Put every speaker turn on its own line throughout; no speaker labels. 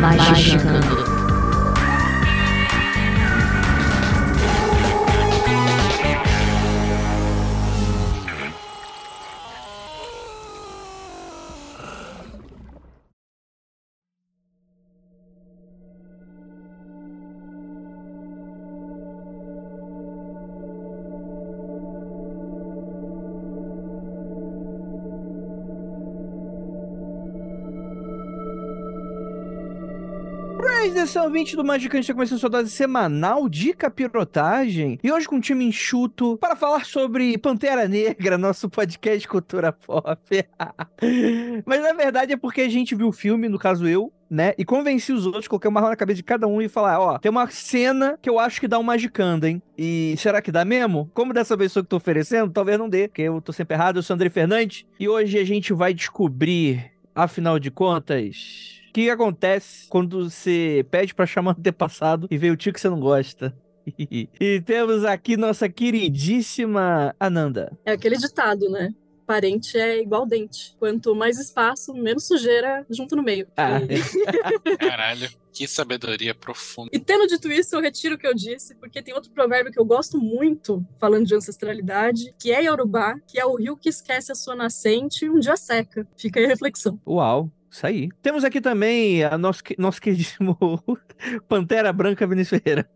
Magicando.
Edição 20 do Magicante está começando sua dose semanal de capirotagem. E hoje com um time enxuto para falar sobre Pantera Negra, nosso podcast cultura pop. Mas na verdade é porque a gente viu o filme, no caso eu, né? E convenci os outros, coloquei uma mão na cabeça de cada um e falar: ó, tem uma cena que eu acho que dá um magicando, hein? E será que dá mesmo? Como dessa vez sou que tô oferecendo, talvez não dê, porque eu tô sempre errado. Eu sou André Fernandes e hoje a gente vai descobrir, afinal de contas. O que acontece quando você pede pra chamar antepassado e vê o tio que você não gosta? e temos aqui nossa queridíssima Ananda.
É aquele ditado, né? Parente é igual dente. Quanto mais espaço, menos sujeira junto no meio.
Ah.
Caralho, que sabedoria profunda.
E tendo dito isso, eu retiro o que eu disse, porque tem outro provérbio que eu gosto muito, falando de ancestralidade, que é Yorubá, que é o rio que esquece a sua nascente e um dia seca. Fica aí a reflexão.
Uau. Isso aí. Temos aqui também a nosso, nosso queridíssimo Pantera Branca Vinícius Ferreira.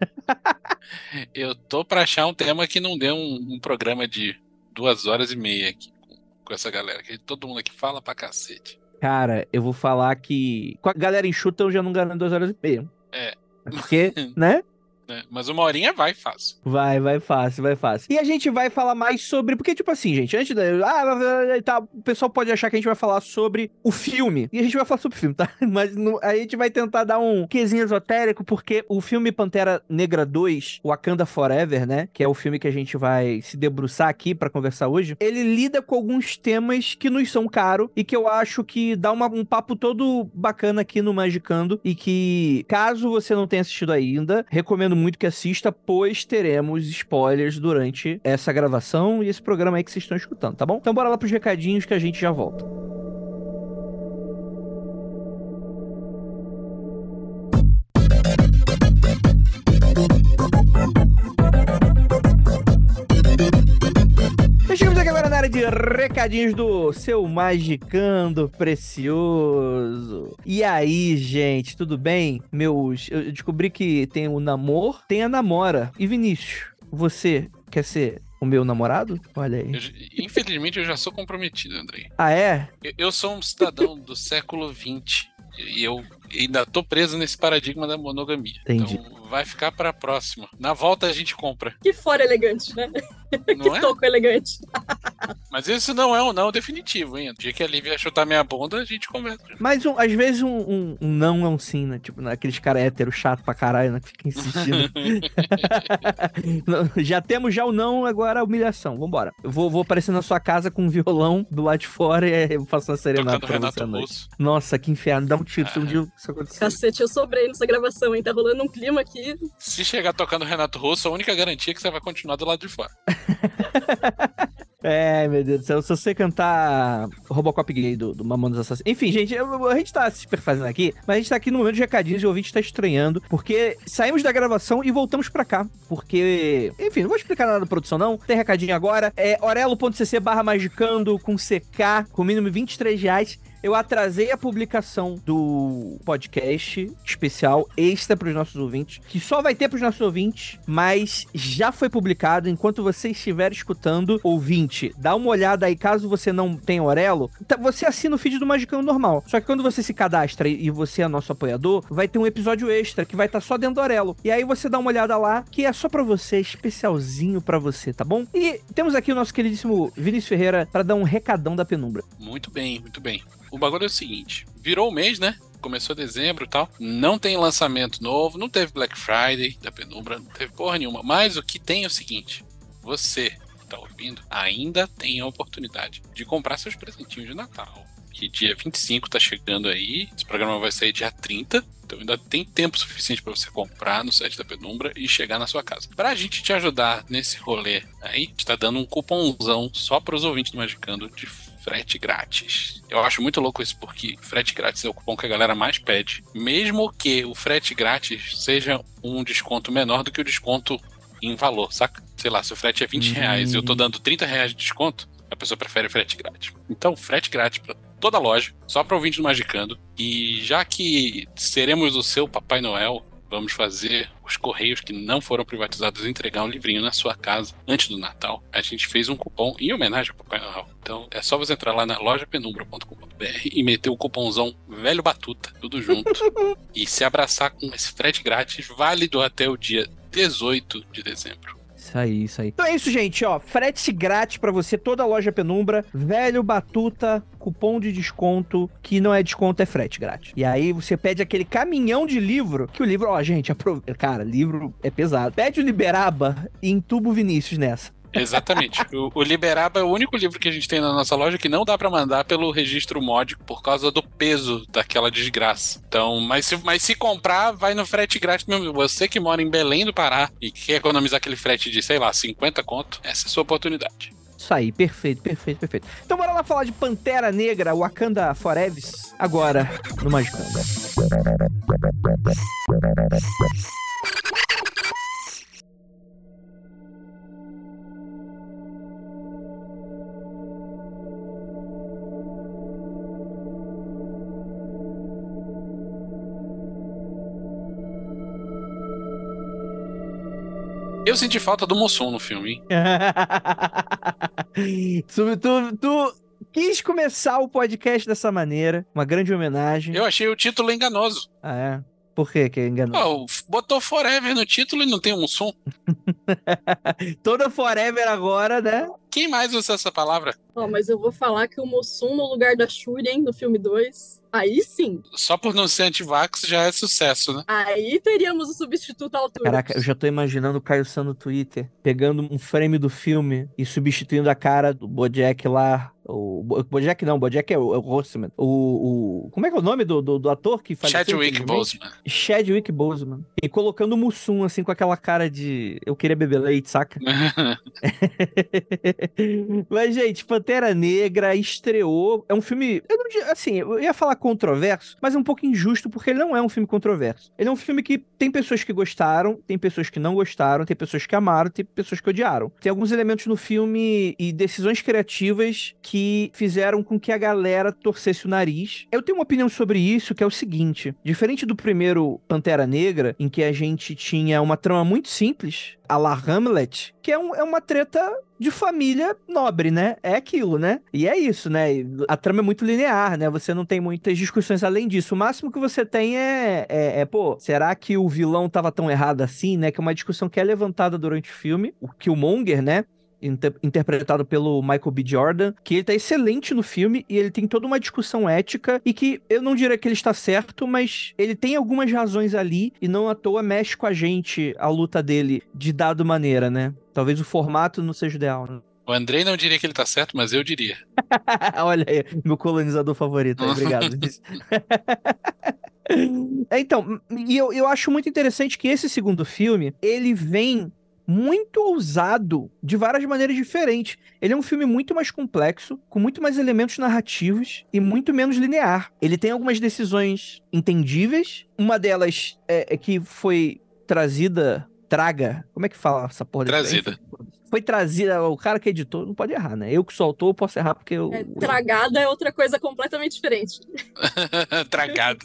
Eu tô pra achar um tema que não dê um, um programa de duas horas e meia aqui com, com, essa galera, que todo mundo aqui fala pra cacete.
Cara, eu vou falar que. Com a galera enxuta eu já não garanto duas horas e meia.
É.
Porque, né?
É, mas uma horinha vai fácil.
Vai, vai fácil, vai fácil. E a gente vai falar mais sobre. Porque, tipo assim, gente, antes da. Ah, tá, o pessoal pode achar que a gente vai falar sobre o filme. E a gente vai falar sobre o filme, tá? Mas no, a gente vai tentar dar um quesinho esotérico, porque o filme Pantera Negra 2, Wakanda Forever, né? Que é o filme que a gente vai se debruçar aqui para conversar hoje. Ele lida com alguns temas que nos são caros e que eu acho que dá uma, um papo todo bacana aqui no Magicando. E que, caso você não tenha assistido ainda, recomendo muito que assista, pois teremos spoilers durante essa gravação e esse programa aí que vocês estão escutando, tá bom? Então bora lá pros recadinhos que a gente já volta. De recadinhos do seu magicando precioso. E aí, gente, tudo bem? Meus, eu descobri que tem o namor, tem a namora. E Vinícius, você quer ser o meu namorado? Olha aí.
Eu, infelizmente eu já sou comprometido, Andrei.
Ah, é?
Eu, eu sou um cidadão do século XX e eu ainda tô preso nesse paradigma da monogamia.
Entendi.
Então vai ficar pra próxima. Na volta a gente compra.
Que fora elegante, né?
Não
que
é?
toco elegante.
Mas isso não é um não definitivo, hein? O dia que a Lívia chutar minha bunda, a gente conversa.
Mas um, às vezes um, um, um não é um sim, né? Tipo, aqueles caras héteros chato pra caralho, né? Que fica insistindo. já temos já o não, agora a humilhação. Vambora. Eu vou, vou aparecer na sua casa com um violão do lado de fora e eu faço uma serenata
Tocando
pra
Renato
você à noite. Nossa, que inferno. Dá um tiro se um dia isso acontecer.
Cacete, eu sobrei nessa gravação, hein? Tá rolando um clima aqui.
Se chegar tocando Renato Russo, a única garantia é que você vai continuar do lado de fora.
É, meu Deus do céu. Se você cantar Robocop gay do, do Mamonas Assassinos. Enfim, gente, eu- a gente tá se perfazendo aqui, mas a gente tá aqui no momento de recadinhos e o ouvinte tá estranhando, porque saímos da gravação e voltamos pra cá. Porque, enfim, não vou explicar nada da produção, não. Tem recadinho agora. É orelo.cc barra magicando com CK, com mínimo 23 reais. Eu atrasei a publicação do podcast especial extra para os nossos ouvintes, que só vai ter para os nossos ouvintes, mas já foi publicado. Enquanto você estiver escutando, ouvinte, dá uma olhada aí. Caso você não tenha Orelo, tá- você assina o feed do Magicão normal. Só que quando você se cadastra e você é nosso apoiador, vai ter um episódio extra que vai estar só dentro do Orelo. E aí você dá uma olhada lá, que é só para você, especialzinho para você, tá bom? E temos aqui o nosso queridíssimo Vinícius Ferreira para dar um recadão da penumbra.
Muito bem, muito bem. O bagulho é o seguinte: virou o mês, né? começou dezembro e tal. Não tem lançamento novo, não teve Black Friday da Penumbra, não teve porra nenhuma. Mas o que tem é o seguinte: você que tá ouvindo ainda tem a oportunidade de comprar seus presentinhos de Natal. Que dia 25 tá chegando aí. Esse programa vai sair dia 30. Então ainda tem tempo suficiente para você comprar no site da Penumbra e chegar na sua casa. Pra gente te ajudar nesse rolê aí, a gente tá dando um cupomzão só para os ouvintes do Magicando de frete grátis. Eu acho muito louco isso, porque frete grátis é o cupom que a galera mais pede. Mesmo que o frete grátis seja um desconto menor do que o desconto em valor, saca? Sei lá, se o frete é 20 reais e eu tô dando 30 reais de desconto, a pessoa prefere frete grátis. Então, frete grátis para toda a loja, só para ouvinte do Magicando. E já que seremos o seu Papai Noel, vamos fazer os correios que não foram privatizados entregar um livrinho na sua casa antes do Natal. A gente fez um cupom em homenagem ao Papai Noel. Então é só você entrar lá na lojapenumbra.com.br e meter o cupomzão Velho Batuta, tudo junto, e se abraçar com esse frete grátis válido até o dia 18 de dezembro.
Isso aí, isso aí. Então é isso, gente, ó. Frete grátis pra você, toda a loja Penumbra. Velho Batuta, cupom de desconto, que não é desconto, é frete grátis. E aí você pede aquele caminhão de livro, que o livro, ó, gente, aprov... cara, livro é pesado. Pede o Liberaba e entuba o Vinícius nessa.
Exatamente. O, o, Liberaba é o único livro que a gente tem na nossa loja que não dá para mandar pelo registro mod por causa do peso daquela desgraça. Então, mas se, mas se comprar, vai no frete grátis mesmo. Você que mora em Belém do Pará e quer economizar aquele frete de, sei lá, 50 conto, essa é a sua oportunidade.
Isso aí, perfeito, perfeito, perfeito. Então bora lá falar de Pantera Negra, Wakanda Forever, agora no Magicando.
Eu senti falta do Mussum no filme, hein?
tu, tu, tu quis começar o podcast dessa maneira, uma grande homenagem.
Eu achei o título enganoso.
Ah, é? Por que que é enganoso?
Oh, botou Forever no título e não tem um som.
Toda Forever agora, né?
Quem mais usa essa palavra?
Oh, mas eu vou falar que o Mussum no lugar da Shuri, hein, no filme 2. Aí sim.
Só por não ser antivax já é sucesso, né?
Aí teríamos o substituto à altura.
Caraca, eu já tô imaginando o Caio San no Twitter pegando um frame do filme e substituindo a cara do Bojack lá. O Bojack não, Bojack é o, é o Horseman. O, o, como é que é o nome do, do, do ator que faz
Chadwick Boseman.
Chadwick Boseman. E colocando o Mussum assim com aquela cara de eu queria beber leite, saca? Mas gente, Pantera Negra estreou, é um filme, eu não, assim, eu ia falar controverso, mas é um pouco injusto porque ele não é um filme controverso. Ele é um filme que tem pessoas que gostaram, tem pessoas que não gostaram, tem pessoas que amaram, tem pessoas que odiaram. Tem alguns elementos no filme e decisões criativas que fizeram com que a galera torcesse o nariz. Eu tenho uma opinião sobre isso, que é o seguinte: diferente do primeiro Pantera Negra, em que a gente tinha uma trama muito simples, a la Hamlet, que é, um, é uma treta de família nobre, né? É aquilo, né? E é isso, né? A trama é muito linear, né? Você não tem muitas discussões além disso. O máximo que você tem é, é, é pô, será que o vilão tava tão errado assim, né? Que é uma discussão que é levantada durante o filme. O Killmonger, né? Inter interpretado pelo Michael B. Jordan, que ele tá excelente no filme e ele tem toda uma discussão ética e que eu não diria que ele está certo, mas ele tem algumas razões ali e não à toa mexe com a gente a luta dele de dado maneira, né? Talvez o formato não seja ideal, né?
O Andrei não diria que ele tá certo, mas eu diria.
Olha aí, meu colonizador favorito. Obrigado. então, e eu, eu acho muito interessante que esse segundo filme, ele vem muito ousado de várias maneiras diferentes. Ele é um filme muito mais complexo, com muito mais elementos narrativos e muito menos linear. Ele tem algumas decisões entendíveis. Uma delas é, é que foi trazida. Traga. Como é que fala essa porra?
Trazida.
Foi trazida. O cara que editou não pode errar, né? Eu que sou autor, posso errar porque eu. É,
tragada é outra coisa completamente diferente.
tragada.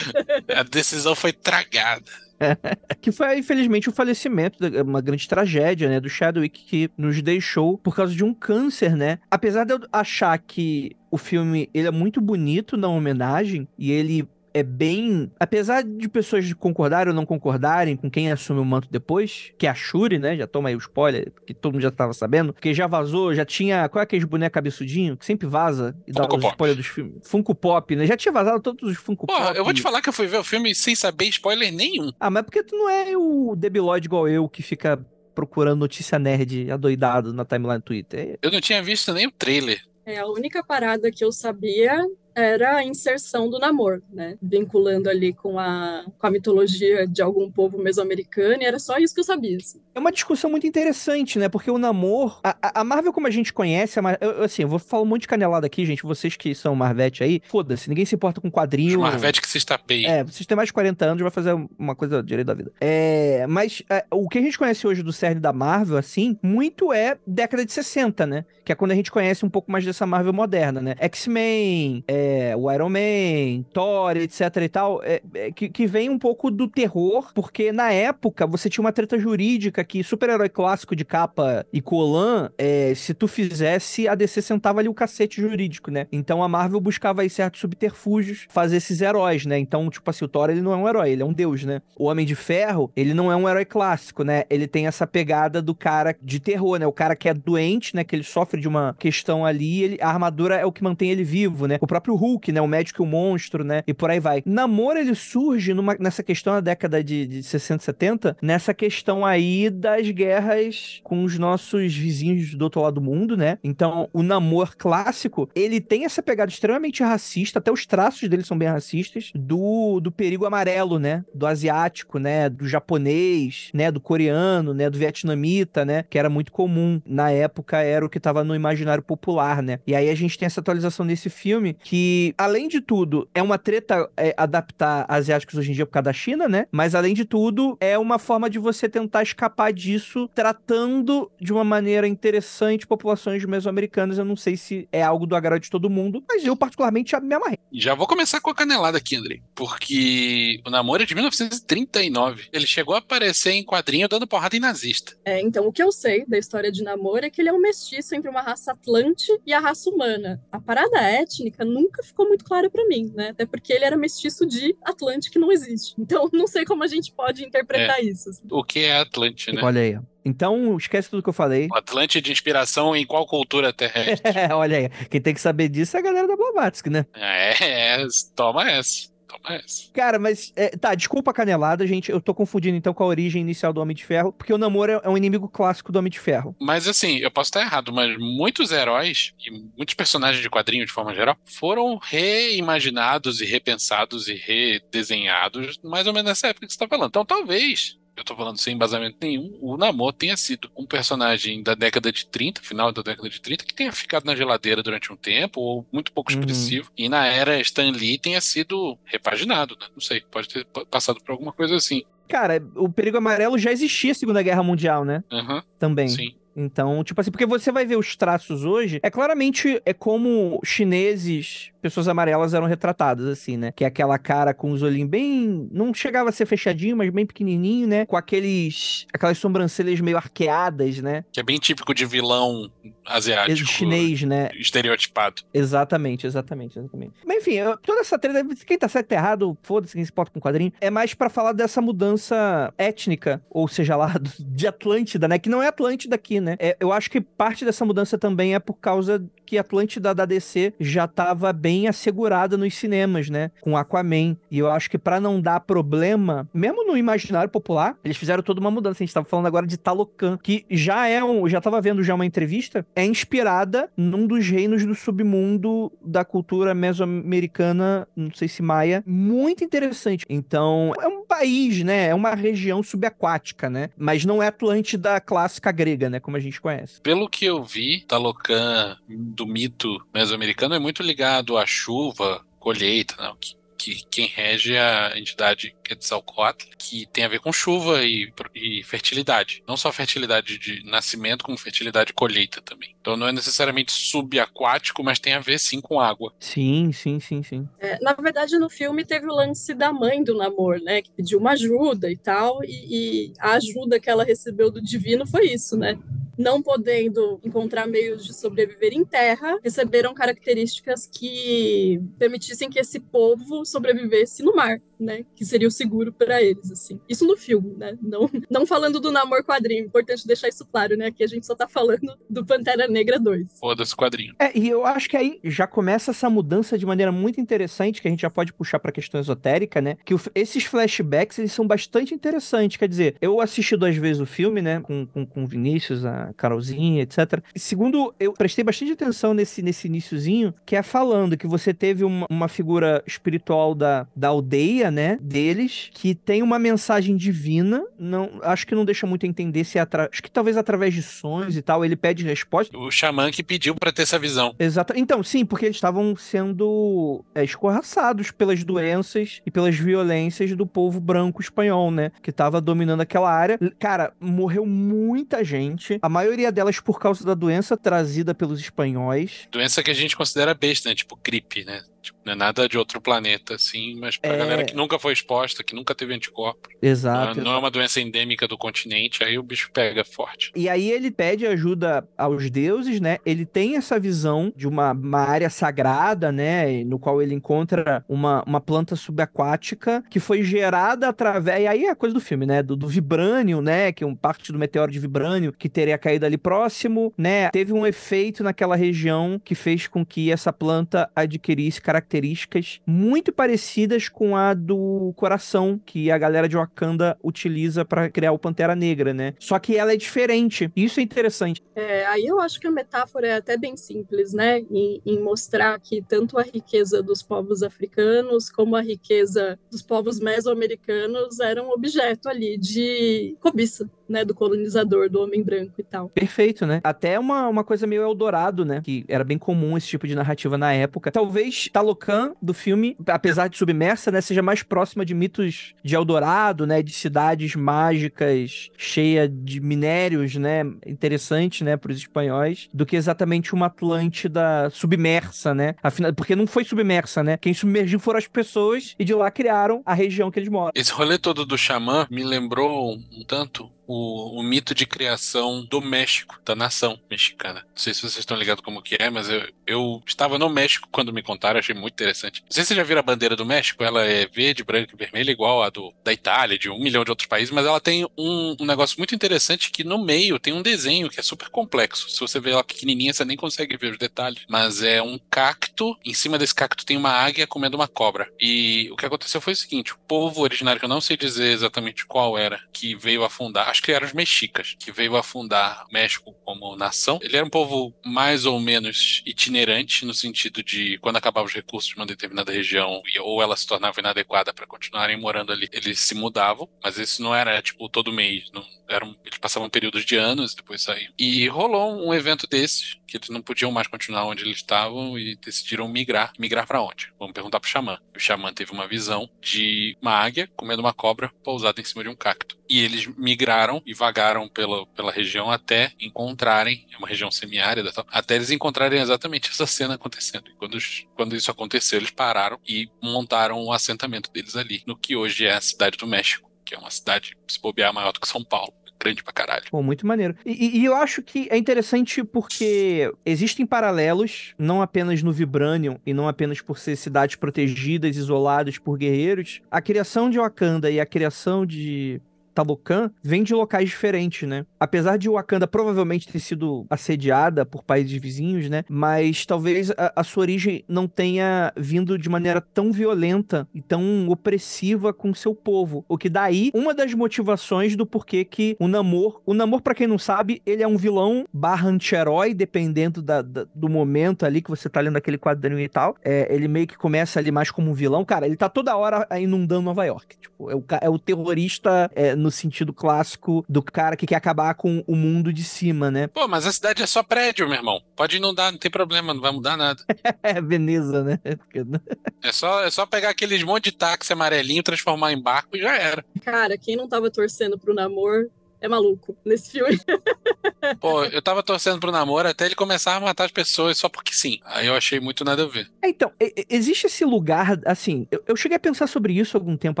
A decisão foi tragada.
que foi, infelizmente, o falecimento, uma grande tragédia, né, do Chadwick, que nos deixou por causa de um câncer, né? Apesar de eu achar que o filme ele é muito bonito na homenagem e ele é bem. Apesar de pessoas concordarem ou não concordarem com quem assume o manto depois, que é a Shuri, né? Já toma aí o spoiler, que todo mundo já tava sabendo. Porque já vazou, já tinha. Qual é aquele boneco cabeçudinho? Que sempre vaza e dá
Funko
os
Pop.
spoilers dos filmes. Funko Pop, né? Já tinha vazado todos os Funko
Porra,
Pop.
eu vou te falar que eu fui ver o filme sem saber spoiler nenhum.
Ah, mas porque tu não é o debilóide igual eu que fica procurando notícia nerd adoidado na timeline do Twitter.
Eu não tinha visto nem o trailer.
É, a única parada que eu sabia era a inserção do namoro, né? Vinculando ali com a, com a mitologia de algum povo mesoamericano, e era só isso que eu sabia. assim.
É uma discussão muito interessante, né? Porque o namoro. A, a- Marvel, como a gente conhece, a Mar- eu- assim, eu vou falar um monte de canelada aqui, gente. Vocês que são Marvete aí, foda-se, ninguém se importa com
Os
quadrinho.
Marvete que se estapeia.
É, vocês têm mais de 40 anos, vai fazer uma coisa direito da vida. É, mas é, o que a gente conhece hoje do cerne da Marvel, assim, muito é década de 60, né? Que é quando a gente conhece um pouco mais dessa Marvel moderna, né? X-Men, é, o Iron Man, Thor, etc e tal, é, é, que, que vem um pouco do terror, porque na época você tinha uma treta jurídica que super-herói clássico de capa e colan, é, se tu fizesse, a DC sentava ali o cacete jurídico, né? Então a Marvel buscava aí certos subterfúgios fazer esses heróis, né? Então, tipo assim, o Thor ele não é um herói, ele é um deus, né? O Homem de Ferro, ele não é um herói clássico, né? Ele tem essa pegada do cara de terror, né? O cara que é doente, né? Que ele sofre de uma questão ali, ele- a armadura é o que mantém ele vivo, né? O próprio Hulk, né? O médico e o monstro, né? E por aí vai. Namor, ele surge numa, nessa questão da década de, de 60, 70, nessa questão aí das guerras com os nossos vizinhos do outro lado do mundo, né? Então, o Namor clássico, ele tem essa pegada extremamente racista, até os traços dele são bem racistas, do, do perigo amarelo, né? Do asiático, né? Do japonês, né? Do coreano, né? Do vietnamita, né? Que era muito comum. Na época, era o que tava no imaginário popular, né? E aí a gente tem essa atualização desse filme, que, além de tudo, é uma treta é, adaptar asiáticos hoje em dia por causa da China, né? Mas, além de tudo, é uma forma de você tentar escapar disso, tratando de uma maneira interessante populações mesoamericanas. Eu não sei se é algo do agrado de todo mundo, mas eu, particularmente, me amarrei.
Já vou começar com a canelada aqui, Andrei. Porque o namoro é de 1939. Ele chegou a aparecer em quadrinho dando porrada em nazista.
É, então, o que eu sei da história de namoro é que ele é um mestiço entre uma raça atlante e a raça humana. A parada étnica nunca ficou muito clara pra mim, né? Até porque ele era mestiço de Atlante que não existe. Então, não sei como a gente pode interpretar isso. assim.
O que é Atlante, né?
Olha aí. Então, esquece tudo que eu falei.
O Atlante de inspiração em qual cultura terrestre?
Olha aí. Quem tem que saber disso é a galera da Blavatsky, né?
é, é, toma essa. Toma essa.
Cara, mas. é, tá, desculpa a canelada, gente. Eu tô confundindo então com a origem inicial do Homem de Ferro, porque o namoro é- um inimigo clássico do Homem de Ferro.
Mas assim, eu posso estar errado, mas muitos heróis e muitos personagens de quadrinho de forma geral foram reimaginados e repensados e redesenhados mais ou menos nessa época que você está falando. Então talvez, eu tô falando sem embasamento nenhum, o Namor tenha sido um personagem da década de 30, final da década de 30, que tenha ficado na geladeira durante um tempo, ou muito pouco
Uhum.
expressivo, e na era Stan Lee tenha sido repaginado, né? Não sei, pode ter pa- passado por alguma coisa assim.
Cara, o perigo amarelo já existia a Segunda Guerra Mundial, né?
Aham,
Também.
sim.
Então, tipo assim, porque você vai ver os traços hoje, é claramente é como chineses, pessoas amarelas eram retratadas, assim, né? Que é aquela cara com os olhinhos bem. Não chegava a ser fechadinho, mas bem pequenininho, né? Com aqueles. aquelas sobrancelhas meio arqueadas, né?
Que é bem típico de vilão asiático.
Chinês, né?
Estereotipado.
Exatamente, exatamente, exatamente. Mas enfim, toda essa treta, quem tá certo e errado, foda-se quem se importa com quadrinho, é mais pra falar dessa mudança étnica, ou seja lá, de Atlântida, né? Que não é Atlântida aqui, né? É, eu acho que parte dessa mudança também é por causa que Atlântida da DC já tava bem assegurada nos cinemas, né? Com Aquaman. E eu acho que pra não dar problema, mesmo no imaginário popular, eles fizeram toda uma mudança. A gente tava falando agora de Talocan, que já é um. Já tava vendo já uma entrevista, é inspirada num dos reinos do submundo da cultura mesoamericana, não sei se maia, muito interessante. Então, é um país, né? É uma região subaquática, né? Mas não é Atlântida clássica grega, né? Como a gente conhece.
Pelo que eu vi, Talocan do mito mesoamericano é muito ligado à chuva, colheita, não, que, que quem rege é a entidade Quetzalcoatl, que tem a ver com chuva e, e fertilidade. Não só fertilidade de nascimento, como fertilidade de colheita também. Então não é necessariamente subaquático, mas tem a ver sim com água.
Sim, sim, sim, sim.
É, na verdade, no filme teve o lance da mãe do namoro, né? Que pediu uma ajuda e tal, e, e a ajuda que ela recebeu do divino foi isso, né? Não podendo encontrar meios de sobreviver em terra, receberam características que permitissem que esse povo sobrevivesse no mar, né? Que seria o seguro para eles, assim. Isso no filme, né? Não, não falando do namoro quadrinho, importante deixar isso claro, né? Que a gente só tá falando do Pantera Negra 2.
Foda-se quadrinho.
É, e eu acho que aí já começa essa mudança de maneira muito interessante, que a gente já pode puxar pra questão esotérica, né? Que o, esses flashbacks, eles são bastante interessantes. Quer dizer, eu assisti duas vezes o filme, né? Com, com, com o Vinícius, a Carolzinha, etc. E segundo, eu prestei bastante atenção nesse, nesse iníciozinho, que é falando que você teve uma, uma figura espiritual da, da aldeia, né? Deles, que tem uma mensagem divina. Não, acho que não deixa muito entender se é atra... Acho que talvez através de sonhos e tal, ele pede resposta.
O xamã que pediu para ter essa visão.
Exato. Então, sim, porque eles estavam sendo é, escorraçados pelas doenças e pelas violências do povo branco espanhol, né? Que tava dominando aquela área. Cara, morreu muita gente. A maioria delas por causa da doença trazida pelos espanhóis.
Doença que a gente considera besta, né? Tipo gripe, né? Tipo, não é nada de outro planeta, assim, mas pra
É.
galera que nunca foi exposta, que nunca teve anticorpo,
Exato.
não, não é uma doença endêmica do continente, aí o bicho pega forte.
E aí ele pede ajuda aos deuses, né? Ele tem essa visão de uma, uma área sagrada, né? No qual ele encontra uma, uma planta subaquática que foi gerada através. E aí é a coisa do filme, né? Do, do vibrânio, né? Que é um parte do meteoro de vibrânio que teria caído ali próximo, né? Teve um efeito naquela região que fez com que essa planta adquirisse características muito parecidas com a do coração que a galera de Wakanda utiliza para criar o Pantera Negra, né? Só que ela é diferente. Isso é interessante.
É, aí eu acho que a metáfora é até bem simples, né? Em, em mostrar que tanto a riqueza dos povos africanos como a riqueza dos povos mesoamericanos eram objeto ali de cobiça, né? Do colonizador, do homem branco e tal.
Perfeito, né? Até uma, uma coisa meio Eldorado, né? Que era bem comum esse tipo de narrativa na época. Talvez Talocan do filme, apesar de submersa, né? Seja mais próxima de mitos de Eldorado, né? De cidades mágicas, cheia de minérios, né? Interessante, né? Para os espanhóis, do que exatamente uma Atlântida submersa, né? Afinal, porque não foi submersa, né? Quem submergiu foram as pessoas e de lá criaram a região que eles moram.
Esse rolê todo do xamã me lembrou um tanto o, o mito de criação do México, da nação mexicana. Não sei se vocês estão ligados como que é, mas eu, eu estava no México quando me contaram, achei muito interessante. Não sei se vocês já viram a bandeira do México, ela é verde, branca e vermelha, igual a do, da Itália, de um milhão de outros países, mas ela tem um, um negócio muito interessante que no meio tem um desenho que é super complexo. Se você ver ela pequenininha, você nem consegue ver os detalhes. Mas é um cacto, em cima desse cacto tem uma águia comendo uma cobra. E o que aconteceu foi o seguinte: o povo originário, que eu não sei dizer exatamente qual era, que veio afundar, que eram os mexicas, que veio afundar México como nação. Ele era um povo mais ou menos itinerante, no sentido de quando acabavam os recursos de uma determinada região, ou ela se tornava inadequada para continuarem morando ali, eles se mudavam, mas isso não era tipo todo mês, não, era um- eles passavam períodos de anos depois saíam. E rolou um evento desses, que eles não podiam mais continuar onde eles estavam e decidiram migrar. Migrar para onde? Vamos perguntar pro xamã. O xamã teve uma visão de uma águia comendo uma cobra pousada em cima de um cacto. E eles migraram e vagaram pela, pela região até encontrarem, é uma região semiárida, tal, até eles encontrarem exatamente essa cena acontecendo. E quando, quando isso aconteceu, eles pararam e montaram o assentamento deles ali, no que hoje é a cidade do México, que é uma cidade, se bobear, maior do que São Paulo. Grande pra caralho.
Pô, muito maneiro. E, e- e eu acho que é interessante porque existem paralelos, não apenas no Vibranium e não apenas por ser cidades protegidas, isoladas por guerreiros. A criação de Wakanda e a criação de Talocan vem de locais diferentes, né? Apesar de Wakanda provavelmente ter sido assediada por países vizinhos, né? Mas talvez a, a sua origem não tenha vindo de maneira tão violenta e tão opressiva com seu povo. O que daí uma das motivações do porquê que o Namor, o Namor para quem não sabe, ele é um vilão barra anti-herói, dependendo da- da- do momento ali que você tá lendo aquele quadrinho e tal. É, ele meio que começa ali mais como um vilão. Cara, ele tá toda hora inundando Nova York. Tipo, é o, é o terrorista é, no sentido clássico do cara que quer acabar com o mundo de cima, né?
Pô, mas a cidade é só prédio, meu irmão. Pode inundar, não tem problema, não vai mudar nada.
É Veneza, né?
É só, é só pegar aqueles monte de táxi amarelinho, transformar em barco e já era.
Cara, quem não tava torcendo pro namoro é maluco nesse filme.
Pô, eu tava torcendo pro namoro até ele começar a matar as pessoas só porque sim. Aí eu achei muito nada a ver.
É, Então, existe esse lugar, assim, eu, eu cheguei a pensar sobre isso algum tempo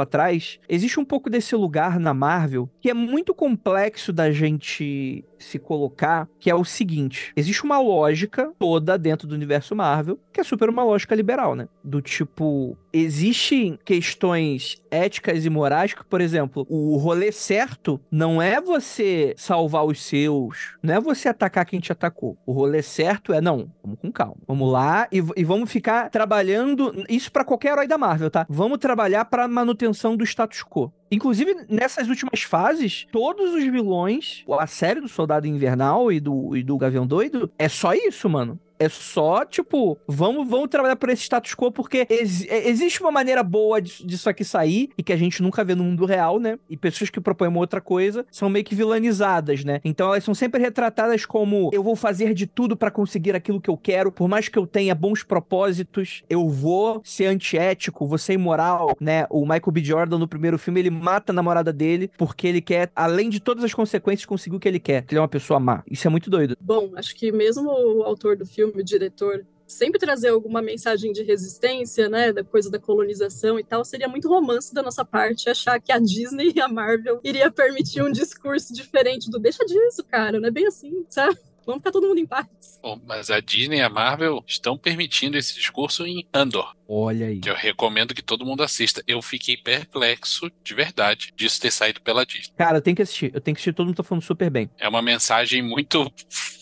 atrás. Existe um pouco desse lugar na Marvel que é muito complexo da gente se colocar, que é o seguinte: existe uma lógica toda dentro do universo Marvel, que é super uma lógica liberal, né? Do tipo, existem questões éticas e morais que, por exemplo, o rolê certo não é você salvar os seus, não é você atacar quem te atacou. O rolê certo é, não, vamos com calma. Vamos lá e, e vamos ficar trabalhando, isso para qualquer herói da Marvel, tá? Vamos trabalhar para manutenção do status quo. Inclusive, nessas últimas fases, todos os vilões, a série do Soldado Invernal e do, e do Gavião Doido, é só isso, mano. É só, tipo, vamos, vamos trabalhar por esse status quo, porque ex existe uma maneira boa disso, aqui sair, e que a gente nunca vê no mundo real, né? E pessoas que propõem uma outra coisa são meio que vilanizadas, né? Então elas são sempre retratadas como eu vou fazer de tudo para conseguir aquilo que eu quero, por mais que eu tenha bons propósitos, eu vou ser antiético, vou ser imoral, né? O Michael B. Jordan no primeiro filme, ele mata a namorada dele porque ele quer, além de todas as consequências, conseguir o que ele quer. Ele é uma pessoa má. Isso é muito doido.
Bom, acho que mesmo o autor do filme filme, o diretor, sempre trazer alguma mensagem de resistência, né, da coisa da colonização e tal, seria muito romance da nossa parte achar que a Disney e a Marvel iria permitir um discurso diferente do deixa disso, cara, não é bem assim, sabe? Vamos ficar todo mundo em paz.
Bom, mas a Disney e a Marvel estão permitindo esse discurso em Andor.
Olha aí.
Que eu recomendo que todo mundo assista. Eu fiquei perplexo, de verdade, disso ter saído pela Disney.
Cara, eu tenho que assistir. Eu tenho que assistir, todo mundo tá falando super bem.
É uma mensagem muito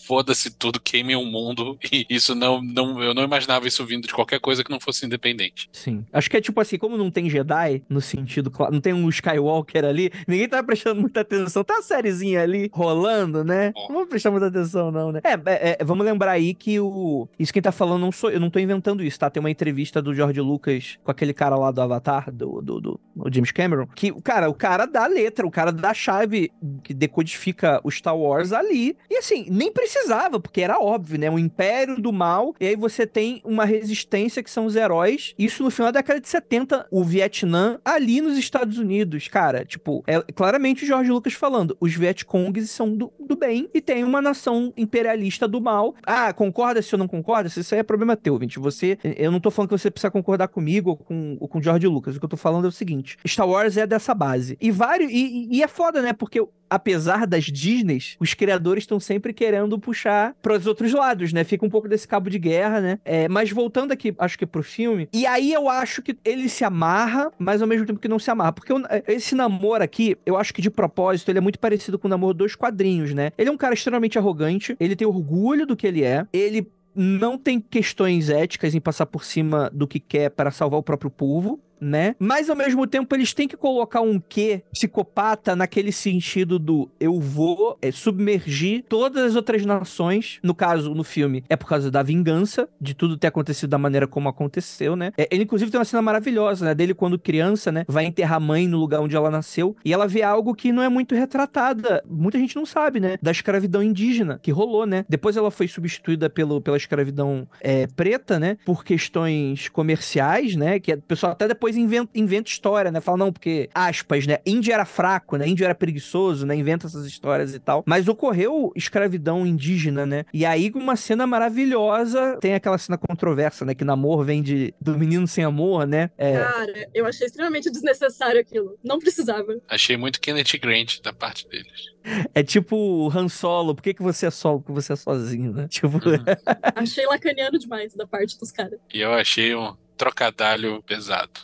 foda-se tudo, queime o mundo. E isso não, não. Eu não imaginava isso vindo de qualquer coisa que não fosse independente.
Sim. Acho que é tipo assim, como não tem Jedi, no sentido, não tem um Skywalker ali, ninguém tá prestando muita atenção. Tá a sériezinha ali rolando, né? Não vamos prestar muita atenção, não, né? É, é, é, vamos lembrar aí que o. Isso quem tá falando não sou. Eu não tô inventando isso, tá? Tem uma entrevista do George Lucas com aquele cara lá do Avatar, do, do, do, do James Cameron, que, cara, o cara dá letra, o cara dá chave que decodifica o Star Wars ali. E assim, nem precisava, porque era óbvio, né? Um império do mal, e aí você tem uma resistência que são os heróis. Isso no final da década de 70, o Vietnã, ali nos Estados Unidos, cara, tipo, é claramente o George Lucas falando, os Vietcongs são do, do bem e tem uma nação imperialista do mal. Ah, concorda se eu não concorda? Isso aí é problema teu, gente. Você, eu não tô falando que você precisa concordar comigo ou com, ou com George Lucas. O que eu tô falando é o seguinte: Star Wars é dessa base. E vários. E, e é foda, né? Porque apesar das Disneys, os criadores estão sempre querendo puxar para os outros lados, né? Fica um pouco desse cabo de guerra, né? É, mas voltando aqui, acho que pro filme, e aí eu acho que ele se amarra, mas ao mesmo tempo que não se amarra. Porque eu, esse namoro aqui, eu acho que de propósito, ele é muito parecido com o namoro dos quadrinhos, né? Ele é um cara extremamente arrogante, ele tem orgulho do que ele é, ele não tem questões éticas em passar por cima do que quer para salvar o próprio povo né? Mas ao mesmo tempo eles têm que colocar um quê psicopata naquele sentido do eu vou é, submergir todas as outras nações. No caso, no filme, é por causa da vingança de tudo ter acontecido da maneira como aconteceu, né? É, ele inclusive tem uma cena maravilhosa, né? Dele quando criança, né? Vai enterrar a mãe no lugar onde ela nasceu e ela vê algo que não é muito retratada. Muita gente não sabe, né? Da escravidão indígena que rolou, né? Depois ela foi substituída pelo, pela escravidão é, preta, né? Por questões comerciais, né? Que o pessoal até depois depois inventa, inventa história, né? Fala, não, porque, aspas, né? Índio era fraco, né? Índio era preguiçoso, né? Inventa essas histórias e tal. Mas ocorreu escravidão indígena, né? E aí, uma cena maravilhosa, tem aquela cena controversa, né? Que namoro vem de, do menino sem amor, né?
É... Cara, eu achei extremamente desnecessário aquilo. Não precisava.
Achei muito Kenneth Grant da parte deles.
É tipo Han Solo, por que, que você é solo? Porque você é sozinho, né? Tipo.
Uhum. achei lacaniano demais da parte dos caras.
E eu achei um trocadalho pesado.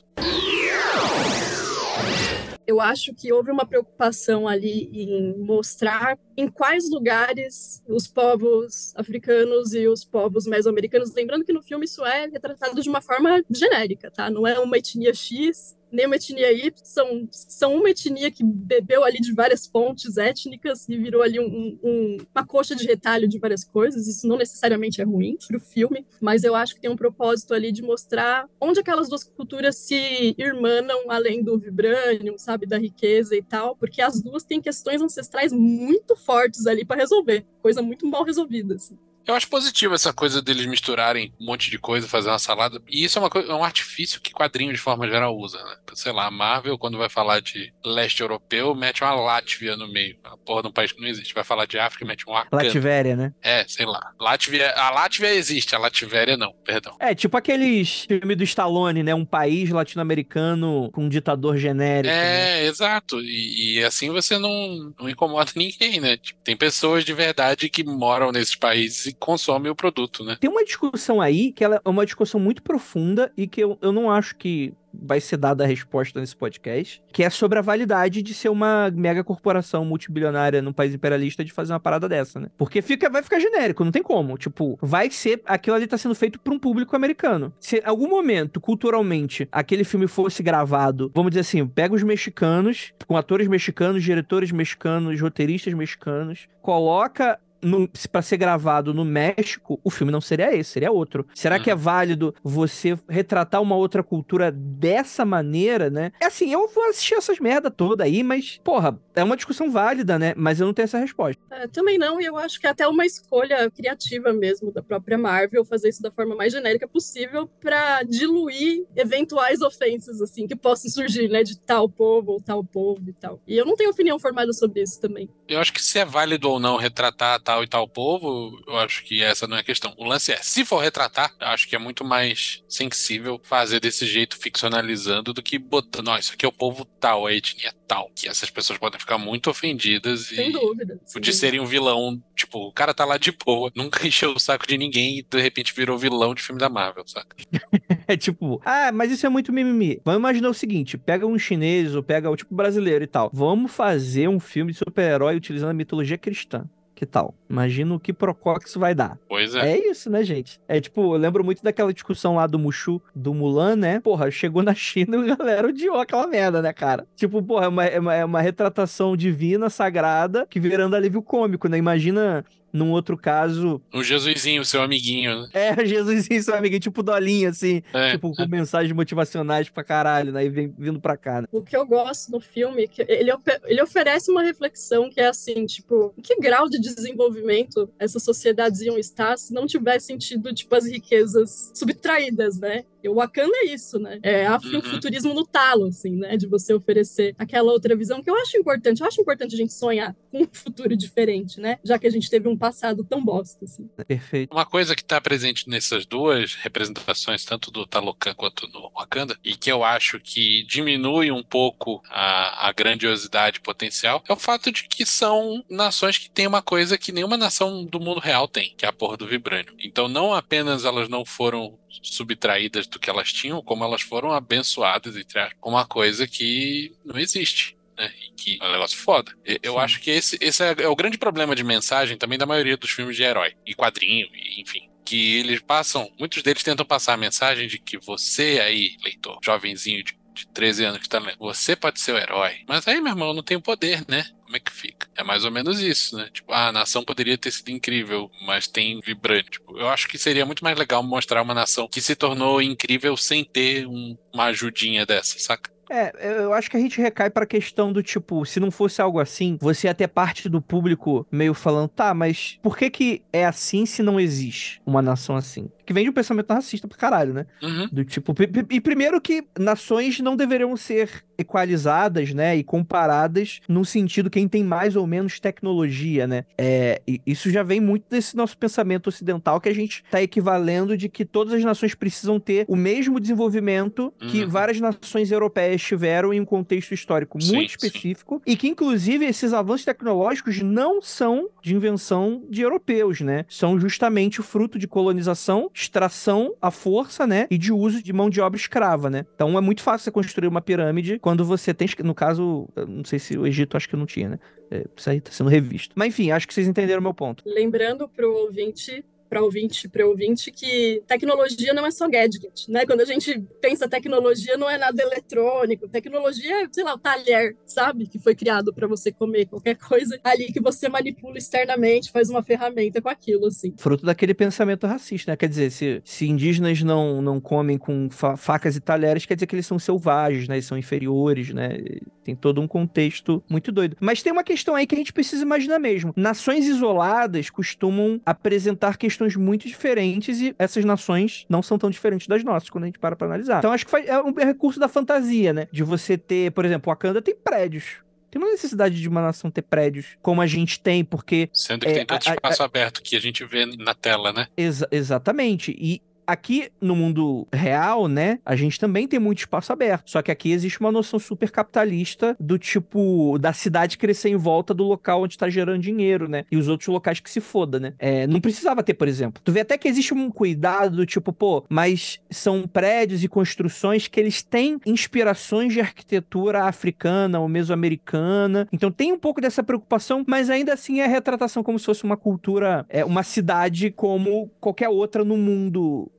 Eu acho que houve uma preocupação ali em mostrar em quais lugares os povos africanos e os povos mesoamericanos, lembrando que no filme isso é retratado de uma forma genérica, tá? Não é uma etnia X nem uma etnia Y, são, são uma etnia que bebeu ali de várias fontes étnicas e virou ali um, um, uma coxa de retalho de várias coisas. Isso não necessariamente é ruim para o filme, mas eu acho que tem um propósito ali de mostrar onde aquelas duas culturas se irmanam além do vibranium, sabe, da riqueza e tal, porque as duas têm questões ancestrais muito fortes ali para resolver, coisa muito mal resolvida. Assim.
Eu acho positivo essa coisa deles misturarem um monte de coisa, fazer uma salada. E isso é, uma coisa, é um artifício que quadrinho de forma geral usa, né? Sei lá, a Marvel, quando vai falar de leste europeu, mete uma Látvia no meio. A porra de um país que não existe. Vai falar de África, mete um Wakanda.
Lativéria, né?
É, sei lá. Látvia, a Látvia existe, a Lativéria não, perdão.
É, tipo aqueles filmes do Stallone, né? Um país latino-americano com um ditador genérico. né?
É, exato. E, e assim você não, não incomoda ninguém, né? Tipo, tem pessoas de verdade que moram nesses países e consomem o produto, né?
Tem uma discussão aí que ela é uma discussão muito profunda e que eu, eu não acho que vai ser dada a resposta nesse podcast, que é sobre a validade de ser uma mega corporação multibilionária num país imperialista de fazer uma parada dessa, né? Porque fica, vai ficar genérico, não tem como. Tipo, vai ser. Aquilo ali tá sendo feito pra um público americano. Se em algum momento, culturalmente, aquele filme fosse gravado, vamos dizer assim, pega os mexicanos, com atores mexicanos, diretores mexicanos, roteiristas mexicanos, coloca no, para ser gravado no México, o filme não seria esse, seria outro. Será que é válido você retratar uma outra cultura dessa maneira, né? É assim, eu vou assistir essas merda toda aí, mas, porra, é uma discussão válida, né? Mas eu não tenho essa resposta.
É, também não, e eu acho que é até uma escolha criativa mesmo da própria Marvel fazer isso da forma mais genérica possível para diluir eventuais ofensas, assim, que possam surgir, né, de tal povo ou tal povo e tal. E eu não tenho opinião formada sobre isso também.
Eu acho que se é válido ou não retratar tal e tal povo, eu acho que essa não é a questão. O lance é, se for retratar, eu acho que é muito mais sensível fazer desse jeito, ficcionalizando, do que botando, ó, isso aqui é o povo tal, a etnia tal. Que essas pessoas podem ficar muito ofendidas
Sem
e
dúvida. sem
de
dúvida.
serem um vilão. Tipo, o cara tá lá de boa, nunca encheu o saco de ninguém e de repente virou vilão de filme da Marvel, saca?
É tipo, ah, mas isso é muito mimimi. Vamos imaginar o seguinte: pega um chinês ou pega o tipo brasileiro e tal. Vamos fazer um filme de super-herói utilizando a mitologia cristã. Que tal? Imagina o que Procox vai dar.
Pois é.
É isso, né, gente? É tipo, eu lembro muito daquela discussão lá do Mushu, do Mulan, né? Porra, chegou na China e a galera odiou aquela merda, né, cara? Tipo, porra, é uma, é uma, é uma retratação divina, sagrada, que virando alívio cômico, né? Imagina num outro caso.
Um Jesusinho, seu amiguinho, né?
É, Jesus e seu amigo, tipo Dolinho, assim.
É.
Tipo, com mensagens motivacionais pra caralho, né? E vem vindo pra cá, né?
O que eu gosto no filme é que ele, ele oferece uma reflexão que é assim, tipo, em que grau de desenvolvimento essas sociedades iam estar se não tivessem tido, tipo, as riquezas subtraídas, né? E o Wakanda é isso, né? É afrofuturismo no talo, assim, né? De você oferecer aquela outra visão que eu acho importante. Eu acho importante a gente sonhar com um futuro diferente, né? Já que a gente teve um passado tão bosta, assim.
Perfeito.
Uma coisa que está presente nessas duas representações, tanto do Talocan quanto no Wakanda, e que eu acho que diminui um pouco a, a grandiosidade potencial, é o fato de que são nações que têm uma coisa que nenhuma nação do mundo real tem, que é a porra do vibrânio. Então, não apenas elas não foram subtraídas do que elas tinham, como elas foram abençoadas, entre aspas, com uma coisa que não existe. Né? E que é um negócio foda. Eu
Sim.
acho que esse, esse é, é o grande problema de mensagem também da maioria dos filmes de herói e quadrinho, e, enfim. Que eles passam, muitos deles tentam passar a mensagem de que você aí, leitor, jovenzinho de, de 13 anos que tá lendo, você pode ser o herói. Mas aí, meu irmão, não tem poder, né? Como é que fica? É mais ou menos isso, né? Tipo, ah, a nação poderia ter sido incrível, mas tem vibrante. Tipo, eu acho que seria muito mais legal mostrar uma nação que se tornou incrível sem ter um- uma ajudinha dessa, saca?
É, eu acho que a gente recai pra questão do tipo, se não fosse algo assim, você ia ter parte do público meio falando, tá, mas por que que é assim se não existe uma nação assim? Que vem de um pensamento racista pra caralho, né?
Uhum.
Do tipo, e primeiro que nações não deveriam ser equalizadas, né, e comparadas no sentido quem tem mais ou menos tecnologia, né? É, isso já vem muito desse nosso pensamento ocidental que a gente tá equivalendo de que todas as nações precisam ter o mesmo desenvolvimento que
Uhum.
várias nações europeias tiveram em um contexto histórico
Sim,
muito
sim.
específico e que inclusive esses avanços tecnológicos não são de invenção de europeus, né? São justamente o fruto de colonização, extração à força, né? E de uso de mão de obra escrava, né? Então é muito fácil você construir uma pirâmide quando você tem, no caso, não sei se o Egito acho que não tinha, né? É, isso aí tá sendo revisto. Mas enfim, acho que vocês entenderam o meu ponto.
Lembrando pro ouvinte, para ouvinte, para ouvinte que tecnologia não é só gadget, né? Quando a gente pensa tecnologia, não é nada eletrônico. Tecnologia é, sei lá, o talher, sabe? Que foi criado para você comer qualquer coisa ali que você manipula externamente, faz uma ferramenta com aquilo, assim.
Fruto daquele pensamento racista, né? Quer dizer, se, se indígenas não, não comem com fa- facas e talheres, quer dizer que eles são selvagens, né? Eles são inferiores, né? Tem todo um contexto muito doido. Mas tem uma questão aí que a gente precisa imaginar mesmo. Nações isoladas costumam apresentar questões questões muito diferentes e essas nações não são tão diferentes das nossas quando a gente para pra analisar. Então acho que é um recurso da fantasia, né? De você ter, por exemplo, Wakanda tem prédios. Tem uma necessidade de uma nação ter prédios como a gente tem, porque.
Sendo que
é,
tem tanto
a- a-
espaço aberto que a gente vê na tela, né?
Exa- exatamente. E aqui no mundo real, né, a gente também tem muito espaço aberto. Só que aqui existe uma noção super capitalista do tipo da cidade crescer em volta do local onde tá gerando dinheiro, né? E os outros locais que se foda, né? É, não precisava ter, por exemplo. Tu vê até que existe um cuidado do tipo, pô, mas são prédios e construções que eles têm inspirações de arquitetura africana ou mesoamericana. Então tem um pouco dessa preocupação, mas ainda assim é a retratação como se fosse uma cultura, é uma cidade como qualquer outra no mundo,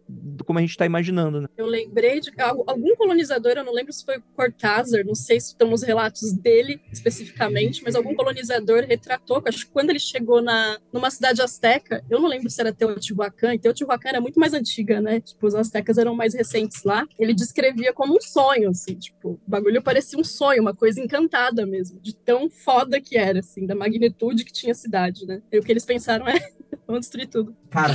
como a gente tá imaginando, né?
Eu lembrei de al- algum colonizador, eu não lembro se foi Cortázar, não sei se estão nos relatos dele especificamente, mas algum colonizador retratou, acho que quando ele chegou na, numa cidade asteca, eu não lembro se era Teotihuacan, e Teotihuacan era muito mais antiga, né? Tipo, os astecas eram mais recentes lá. Ele descrevia como um sonho, assim, tipo, o bagulho parecia um sonho, uma coisa encantada mesmo, de tão foda que era, assim, da magnitude que tinha a cidade, né? E o que eles pensaram é, vamos destruir tudo.
Cara,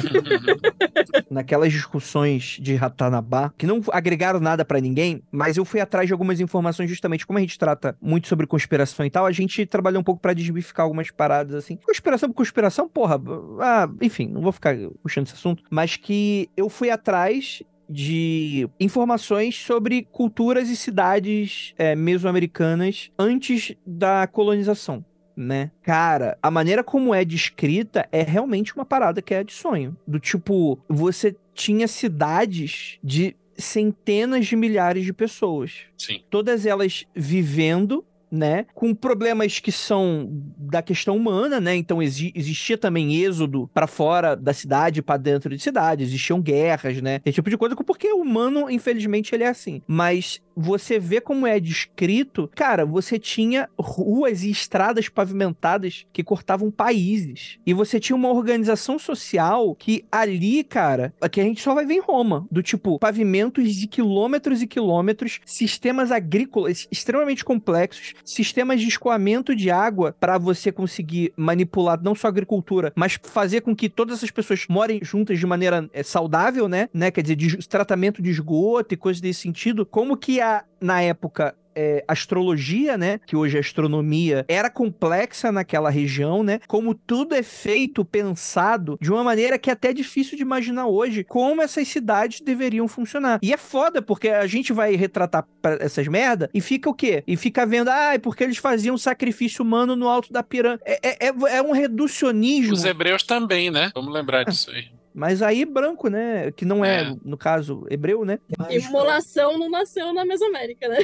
naquelas discussões de Ratanabá, que não agregaram nada pra ninguém, mas eu fui atrás de algumas informações justamente como a gente trata muito sobre conspiração e tal, a gente trabalhou um pouco pra desmificar algumas paradas assim. Conspiração por conspiração, porra, ah, enfim, não vou ficar puxando esse assunto, mas que eu fui atrás de informações sobre culturas e cidades é, mesoamericanas antes da colonização né? Cara, a maneira como é descrita é realmente uma parada que é de sonho. Do tipo, você tinha cidades de centenas de milhares de pessoas.
Sim.
Todas elas vivendo. Né? Com problemas que são da questão humana, né? Então exi- existia também êxodo pra fora da cidade, pra dentro de cidade, existiam guerras, né? Esse tipo de coisa, porque o humano, infelizmente, ele é assim. Mas você vê como é descrito, cara, você tinha ruas e estradas pavimentadas que cortavam países. E você tinha uma organização social que ali, cara, que a gente só vai ver em Roma, do tipo pavimentos de quilômetros e quilômetros, sistemas agrícolas extremamente complexos, sistemas de escoamento de água para você conseguir manipular não só a agricultura, mas fazer com que todas essas pessoas morem juntas de maneira é, saudável, né? né? Quer dizer, de tratamento de esgoto e coisas desse sentido. Como que a, na época, é, astrologia, né? Que hoje é astronomia, era complexa naquela região, né? Como tudo é feito, pensado, de uma maneira que é até difícil de imaginar hoje como essas cidades deveriam funcionar. E é foda, porque a gente vai retratar essas merda e fica o quê? E fica vendo, ah, é porque eles faziam sacrifício humano no alto da pirâmide. É, é, é- é um reducionismo.
Os hebreus também, né? Vamos lembrar disso aí.
Mas aí branco, né? Que não é,
É.
no caso, hebreu, né?
Imolação não nasceu na Mesoamérica, né?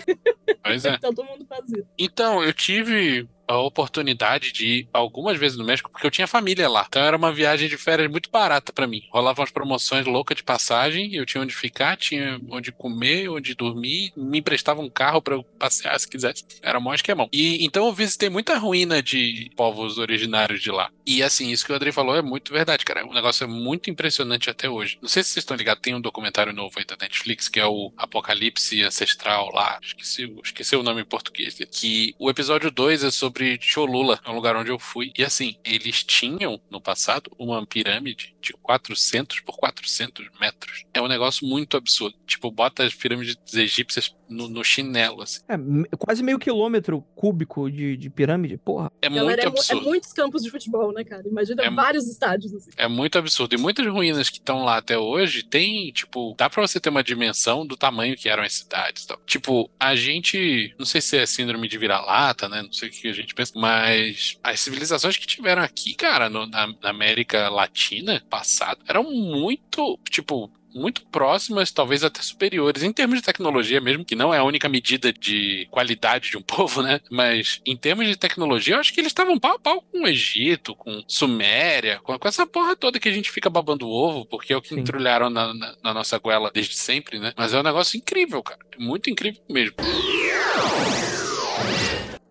Pois é.
Todo mundo fazia.
Então, eu tive a oportunidade de ir algumas vezes no México, porque eu tinha família lá. Então era uma viagem de férias muito barata pra mim. Rolavam as promoções loucas de passagem, eu tinha onde ficar, tinha onde comer, onde dormir, me emprestava um carro pra eu passear se quisesse. Era mó esquemão. E então eu visitei muita ruína de povos originários de lá. E assim, isso que o Andrei falou é muito verdade, cara. O negócio é muito impressionante até hoje. Não sei se vocês estão ligados, tem um documentário novo aí da Netflix que é o Apocalipse Ancestral lá. Esqueci, esqueci o nome em português. Que o episódio 2 é sobre Cholula, é um lugar onde eu fui. E assim, eles tinham no passado uma pirâmide de 400 por 400 metros. É um negócio muito absurdo. Tipo, bota as pirâmides egípcias no, no chinelo, assim.
É, quase meio quilômetro cúbico de, de pirâmide, porra.
É
Galera,
muito
é, é
absurdo.
muitos campos de futebol, né, cara? Imagina
É
vários estádios, assim.
É muito absurdo. E muitas ruínas que estão lá até hoje tem, tipo, dá pra você ter uma dimensão do tamanho que eram as cidades. tal. Tipo, a gente, não sei se é síndrome de vira-lata, né? Não sei o que a gente pensa, mas as civilizações que tiveram aqui, cara, no- na, na América Latina passado, eram muito, tipo, muito próximas, talvez até superiores, em termos de tecnologia mesmo, que não é a única medida de qualidade de um povo, né? Mas em termos de tecnologia, eu acho que eles estavam pau a pau com o Egito, com Suméria, com, com essa porra toda que a gente fica babando o ovo, porque é o que
Sim.
entrulharam na, na, na nossa goela desde sempre, né? Mas é um negócio incrível, cara. Muito incrível mesmo.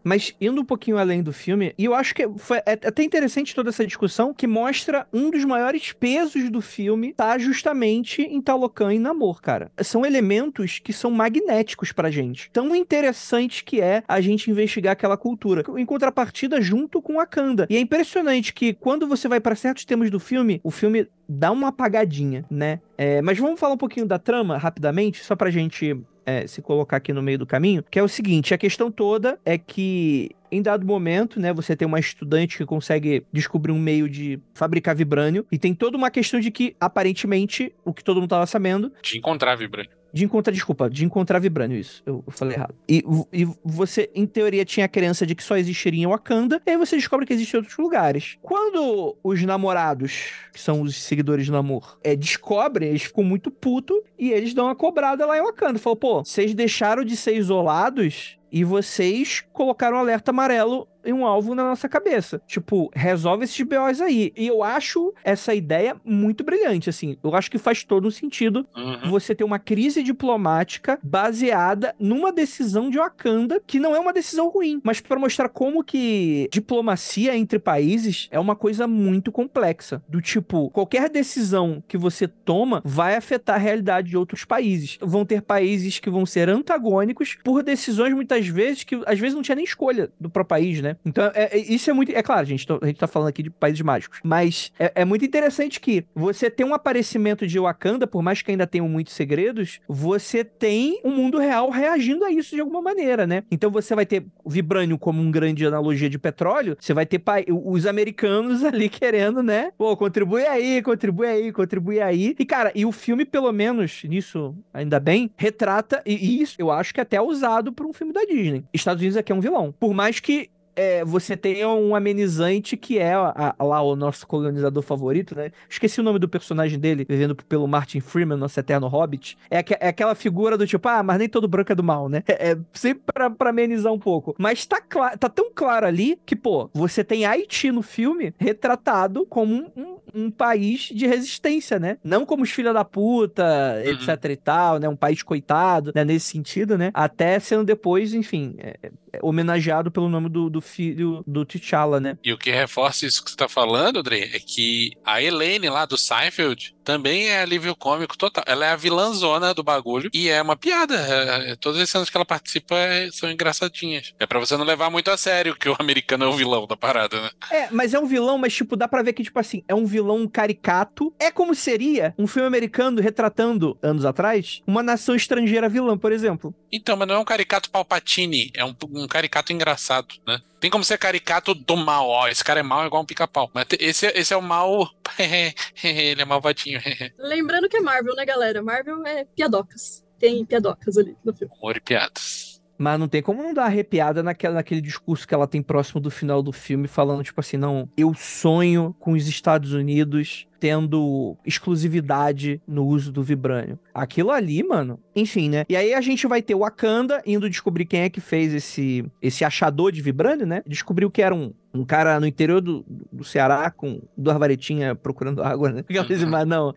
Mas indo um pouquinho além do filme, e eu acho que foi é até interessante toda essa discussão, que mostra um dos maiores pesos do filme tá justamente em Talocan e Namor, cara. São elementos que são magnéticos pra gente. Tão interessante que é a gente investigar aquela cultura. Em contrapartida, junto com Wakanda. E é impressionante que quando você vai para certos temas do filme, o filme dá uma apagadinha, né? É, mas vamos falar um pouquinho da trama rapidamente, só pra gente é, se colocar aqui no meio do caminho, que é o seguinte: a questão toda é que em dado momento, né, você tem uma estudante que consegue descobrir um meio de fabricar vibrânio e tem toda uma questão de que aparentemente o que todo mundo estava sabendo
de encontrar vibrânio
de encontrar, desculpa, de encontrar vibrânio, isso. Eu, falei errado. E, e, você, em teoria, tinha a crença de que só existiria em Wakanda, e aí você descobre que existem outros lugares. Quando os namorados, que são os seguidores de namoro, é, descobrem, eles ficam muito putos e eles dão uma cobrada lá em Wakanda. Falam, pô, vocês deixaram de ser isolados e vocês colocaram um alerta amarelo em um alvo na nossa cabeça. Tipo, resolve esses BOs aí. E eu acho essa ideia muito brilhante, assim. Eu acho que faz todo sentido uhum. você ter uma crise diplomática baseada numa decisão de Wakanda, que não é uma decisão ruim, mas para mostrar como que diplomacia entre países é uma coisa muito complexa. Do tipo, qualquer decisão que você toma vai afetar a realidade de outros países. Vão ter países que vão ser antagônicos por decisões muitas vezes que às vezes não tinha nem escolha do próprio país, né? Então, é, é, isso é muito. É claro, gente, a gente tá falando aqui de países mágicos. Mas é, é, muito interessante que você tem um aparecimento de Wakanda, por mais que ainda tenham muitos segredos, você tem um mundo real reagindo a isso de alguma maneira, né? Então você vai ter Vibranium como um grande analogia de petróleo, você vai ter os americanos ali querendo, né? Pô, contribui aí, contribui aí, contribui aí. E, cara, e o filme, pelo menos, nisso, ainda bem, retrata, e, e isso eu acho que é até usado por um filme da Disney. Estados Unidos aqui é um vilão. Por mais que é, você tem um amenizante que é a, a, lá o nosso colonizador favorito, né? Esqueci o nome do personagem dele, vivendo pelo Martin Freeman, nosso eterno hobbit. É, é aquela figura do tipo, ah, mas nem todo branco é do mal, né? É, é sempre pra, pra, amenizar um pouco. Mas tá, tá tão claro ali que, pô, você tem Haiti no filme retratado como um, um, um país de resistência, né? Não como os filha da puta, uhum. etc e tal, né? Um país coitado, né? Nesse sentido, né? Até sendo depois, enfim, é homenageado pelo nome do, do filho do T'Challa, né?
E o que reforça isso que você tá falando, André, é que a Elaine lá do Seinfeld também é alívio cômico total. Ela é a vilãzona do bagulho e é uma piada. É, é, todas as cenas que ela participa é, são engraçadinhas. É para você não levar muito a sério que o americano é o vilão da parada, né?
É, mas é um vilão, mas tipo, dá pra ver que, tipo assim, é um vilão caricato. É como seria um filme americano retratando, anos atrás, uma nação estrangeira vilã, por exemplo.
Então, mas não é um caricato Palpatine, é um, um caricato engraçado, né? Tem como ser caricato do mal, ó. Esse cara é mal igual um pica-pau. Mas esse, esse é o mal. Ele é malvadinho.
Lembrando que é Marvel, né, galera? Marvel é piadocas. Tem piadocas ali no filme.
Humor e piadas.
Mas não tem como não dar arrepiada naquela, naquele discurso que ela tem próximo do final do filme, falando, tipo assim, não, eu sonho com os Estados Unidos tendo exclusividade no uso do vibrânio. Aquilo ali, mano. Enfim, né? E aí a gente vai ter o Wakanda indo descobrir quem é que fez esse, esse achador de vibrânio, né? Descobriu que era um, um cara no interior do, do Ceará com duas varetinhas procurando água, né? Mas não.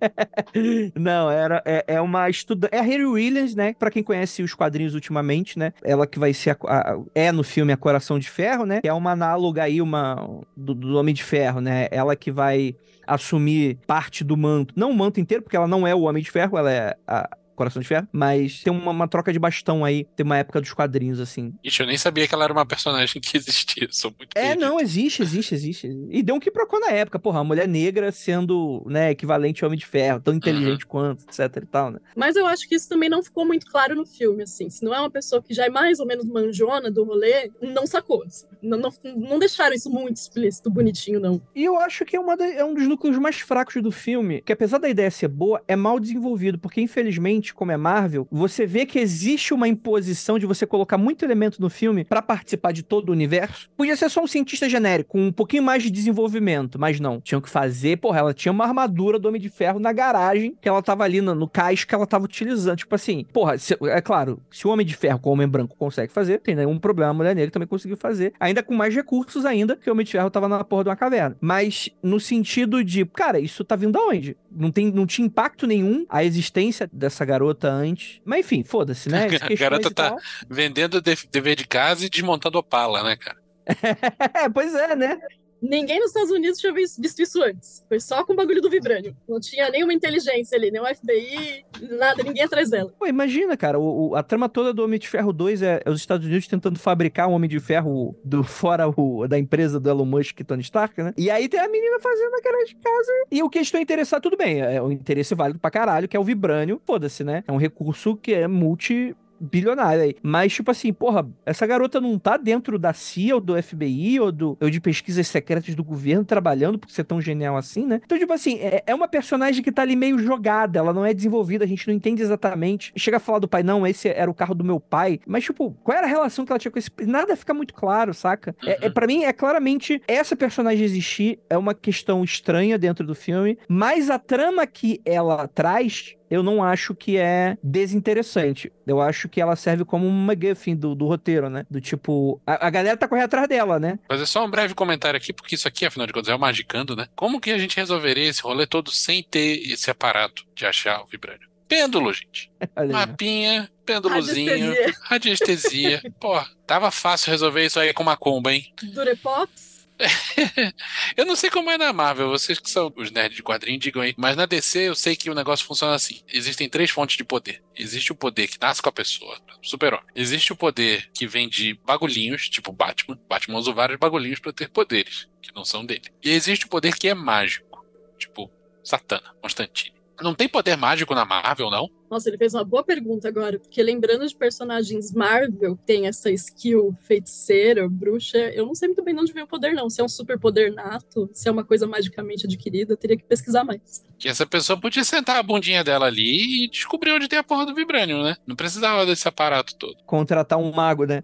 não, era, é, é uma estudante. É a Harry Williams, né? Pra quem conhece os quadrinhos ultimamente, né? Ela que vai ser. A, a, é no filme A Coração de Ferro, né? Que é uma análoga aí, uma. Do, do Homem de Ferro, né? Ela que vai assumir parte do manto. Não o manto inteiro, porque ela não é o Homem de Ferro, ela é a, Coração de Ferro, mas tem uma, uma, troca de bastão aí, tem uma época dos quadrinhos, assim.
Ixi, eu nem sabia que ela era uma personagem que existia, sou muito
É, perdido. não, existe, existe, existe. E deu um que procurou na época, porra, a mulher negra sendo, né, equivalente ao Homem de Ferro, tão inteligente uhum. quanto, etc e tal, né.
Mas eu acho que isso também não ficou muito claro no filme, assim, se não é uma pessoa que já é mais ou menos manjona do rolê, não sacou, assim. não, não, não, deixaram isso muito explícito, bonitinho, não.
E eu acho que é, uma é um dos núcleos mais fracos do filme, que apesar da ideia ser boa, é mal desenvolvido, porque infelizmente como é Marvel, você vê que existe uma imposição de você colocar muito elemento no filme para participar de todo o universo. Podia ser só um cientista genérico, com um pouquinho mais de desenvolvimento, mas não. Tinham que fazer, porra, ela tinha uma armadura do Homem de Ferro na garagem, que ela tava ali no, no cais que ela tava utilizando. Tipo assim, porra, se, é claro, se o Homem de Ferro com o Homem Branco consegue fazer, tem nenhum problema, a Mulher Negra também conseguiu fazer, ainda com mais recursos ainda, que o Homem de Ferro tava na porra de uma caverna. Mas no sentido de, cara, isso tá vindo aonde? Não, tem, não tinha impacto nenhum a existência dessa garota antes. Mas enfim, foda-se, né?
A garota tá vendendo dever de casa e desmontando opala, né, cara?
é, pois é, né?
Ninguém nos Estados Unidos tinha visto isso antes. Foi só com o bagulho do vibrânio. Não tinha nenhuma inteligência ali, o FBI, nada, ninguém atrás dela.
Pô, imagina, cara, o, o, a trama toda do Homem de Ferro 2 é, é, os Estados Unidos tentando fabricar um Homem de Ferro do fora o, da empresa do Elon Musk e Tony Stark, né? E aí tem a menina fazendo aquela de casa. E o que estou interessado, tudo bem, é um interesse válido pra caralho, que é o vibrânio. Foda-se, né? É um recurso que é multi bilionária aí. Mas, tipo assim, porra, essa garota não tá dentro da CIA ou do FBI ou, do, ou de pesquisas secretas do governo trabalhando por ser tão genial assim, né? Então, tipo assim, é, é uma personagem que tá ali meio jogada, ela não é desenvolvida, a gente não entende exatamente. Chega a falar do pai, não, esse era o carro do meu pai. Mas, tipo, qual era a relação que ela tinha com esse. Nada fica muito claro, saca? Uhum. É, é, para mim, é claramente essa personagem existir é uma questão estranha dentro do filme, mas a trama que ela traz eu não acho que é desinteressante. Eu acho que ela serve como um McGuffin do, do roteiro, né? Do tipo, a, a, galera tá correndo atrás dela, né?
Fazer só um breve comentário aqui, porque isso aqui, afinal de contas, é o Magicando, né? Como que a gente resolveria esse rolê todo sem ter esse aparato de achar o vibrânio? Pêndulo, gente. Mapinha, pêndulozinho, radiestesia. radiestesia. Pô, tava fácil resolver isso aí com uma comba, hein?
Durepox.
eu não sei como é na Marvel, vocês que são os nerds de quadrinho, digam aí. Mas na DC eu sei que o negócio funciona assim: existem três fontes de poder. Existe o poder que nasce com a pessoa, super-homem. Existe o poder que vem de bagulhinhos, tipo Batman. Batman usa vários bagulhinhos para ter poderes, que não são dele. E existe o poder que é mágico, tipo Satana, Constantine. Não tem poder mágico na Marvel, não?
Nossa, ele fez uma boa pergunta agora, porque lembrando de personagens Marvel que tem essa skill feiticeira, bruxa, eu não sei muito bem de onde vem o poder, não. Se é um super poder nato, se é uma coisa magicamente adquirida, eu teria que pesquisar mais.
Que essa pessoa podia sentar a bundinha dela ali e descobrir onde tem a porra do vibrânio, né? Não precisava desse aparato todo.
Contratar um mago, né?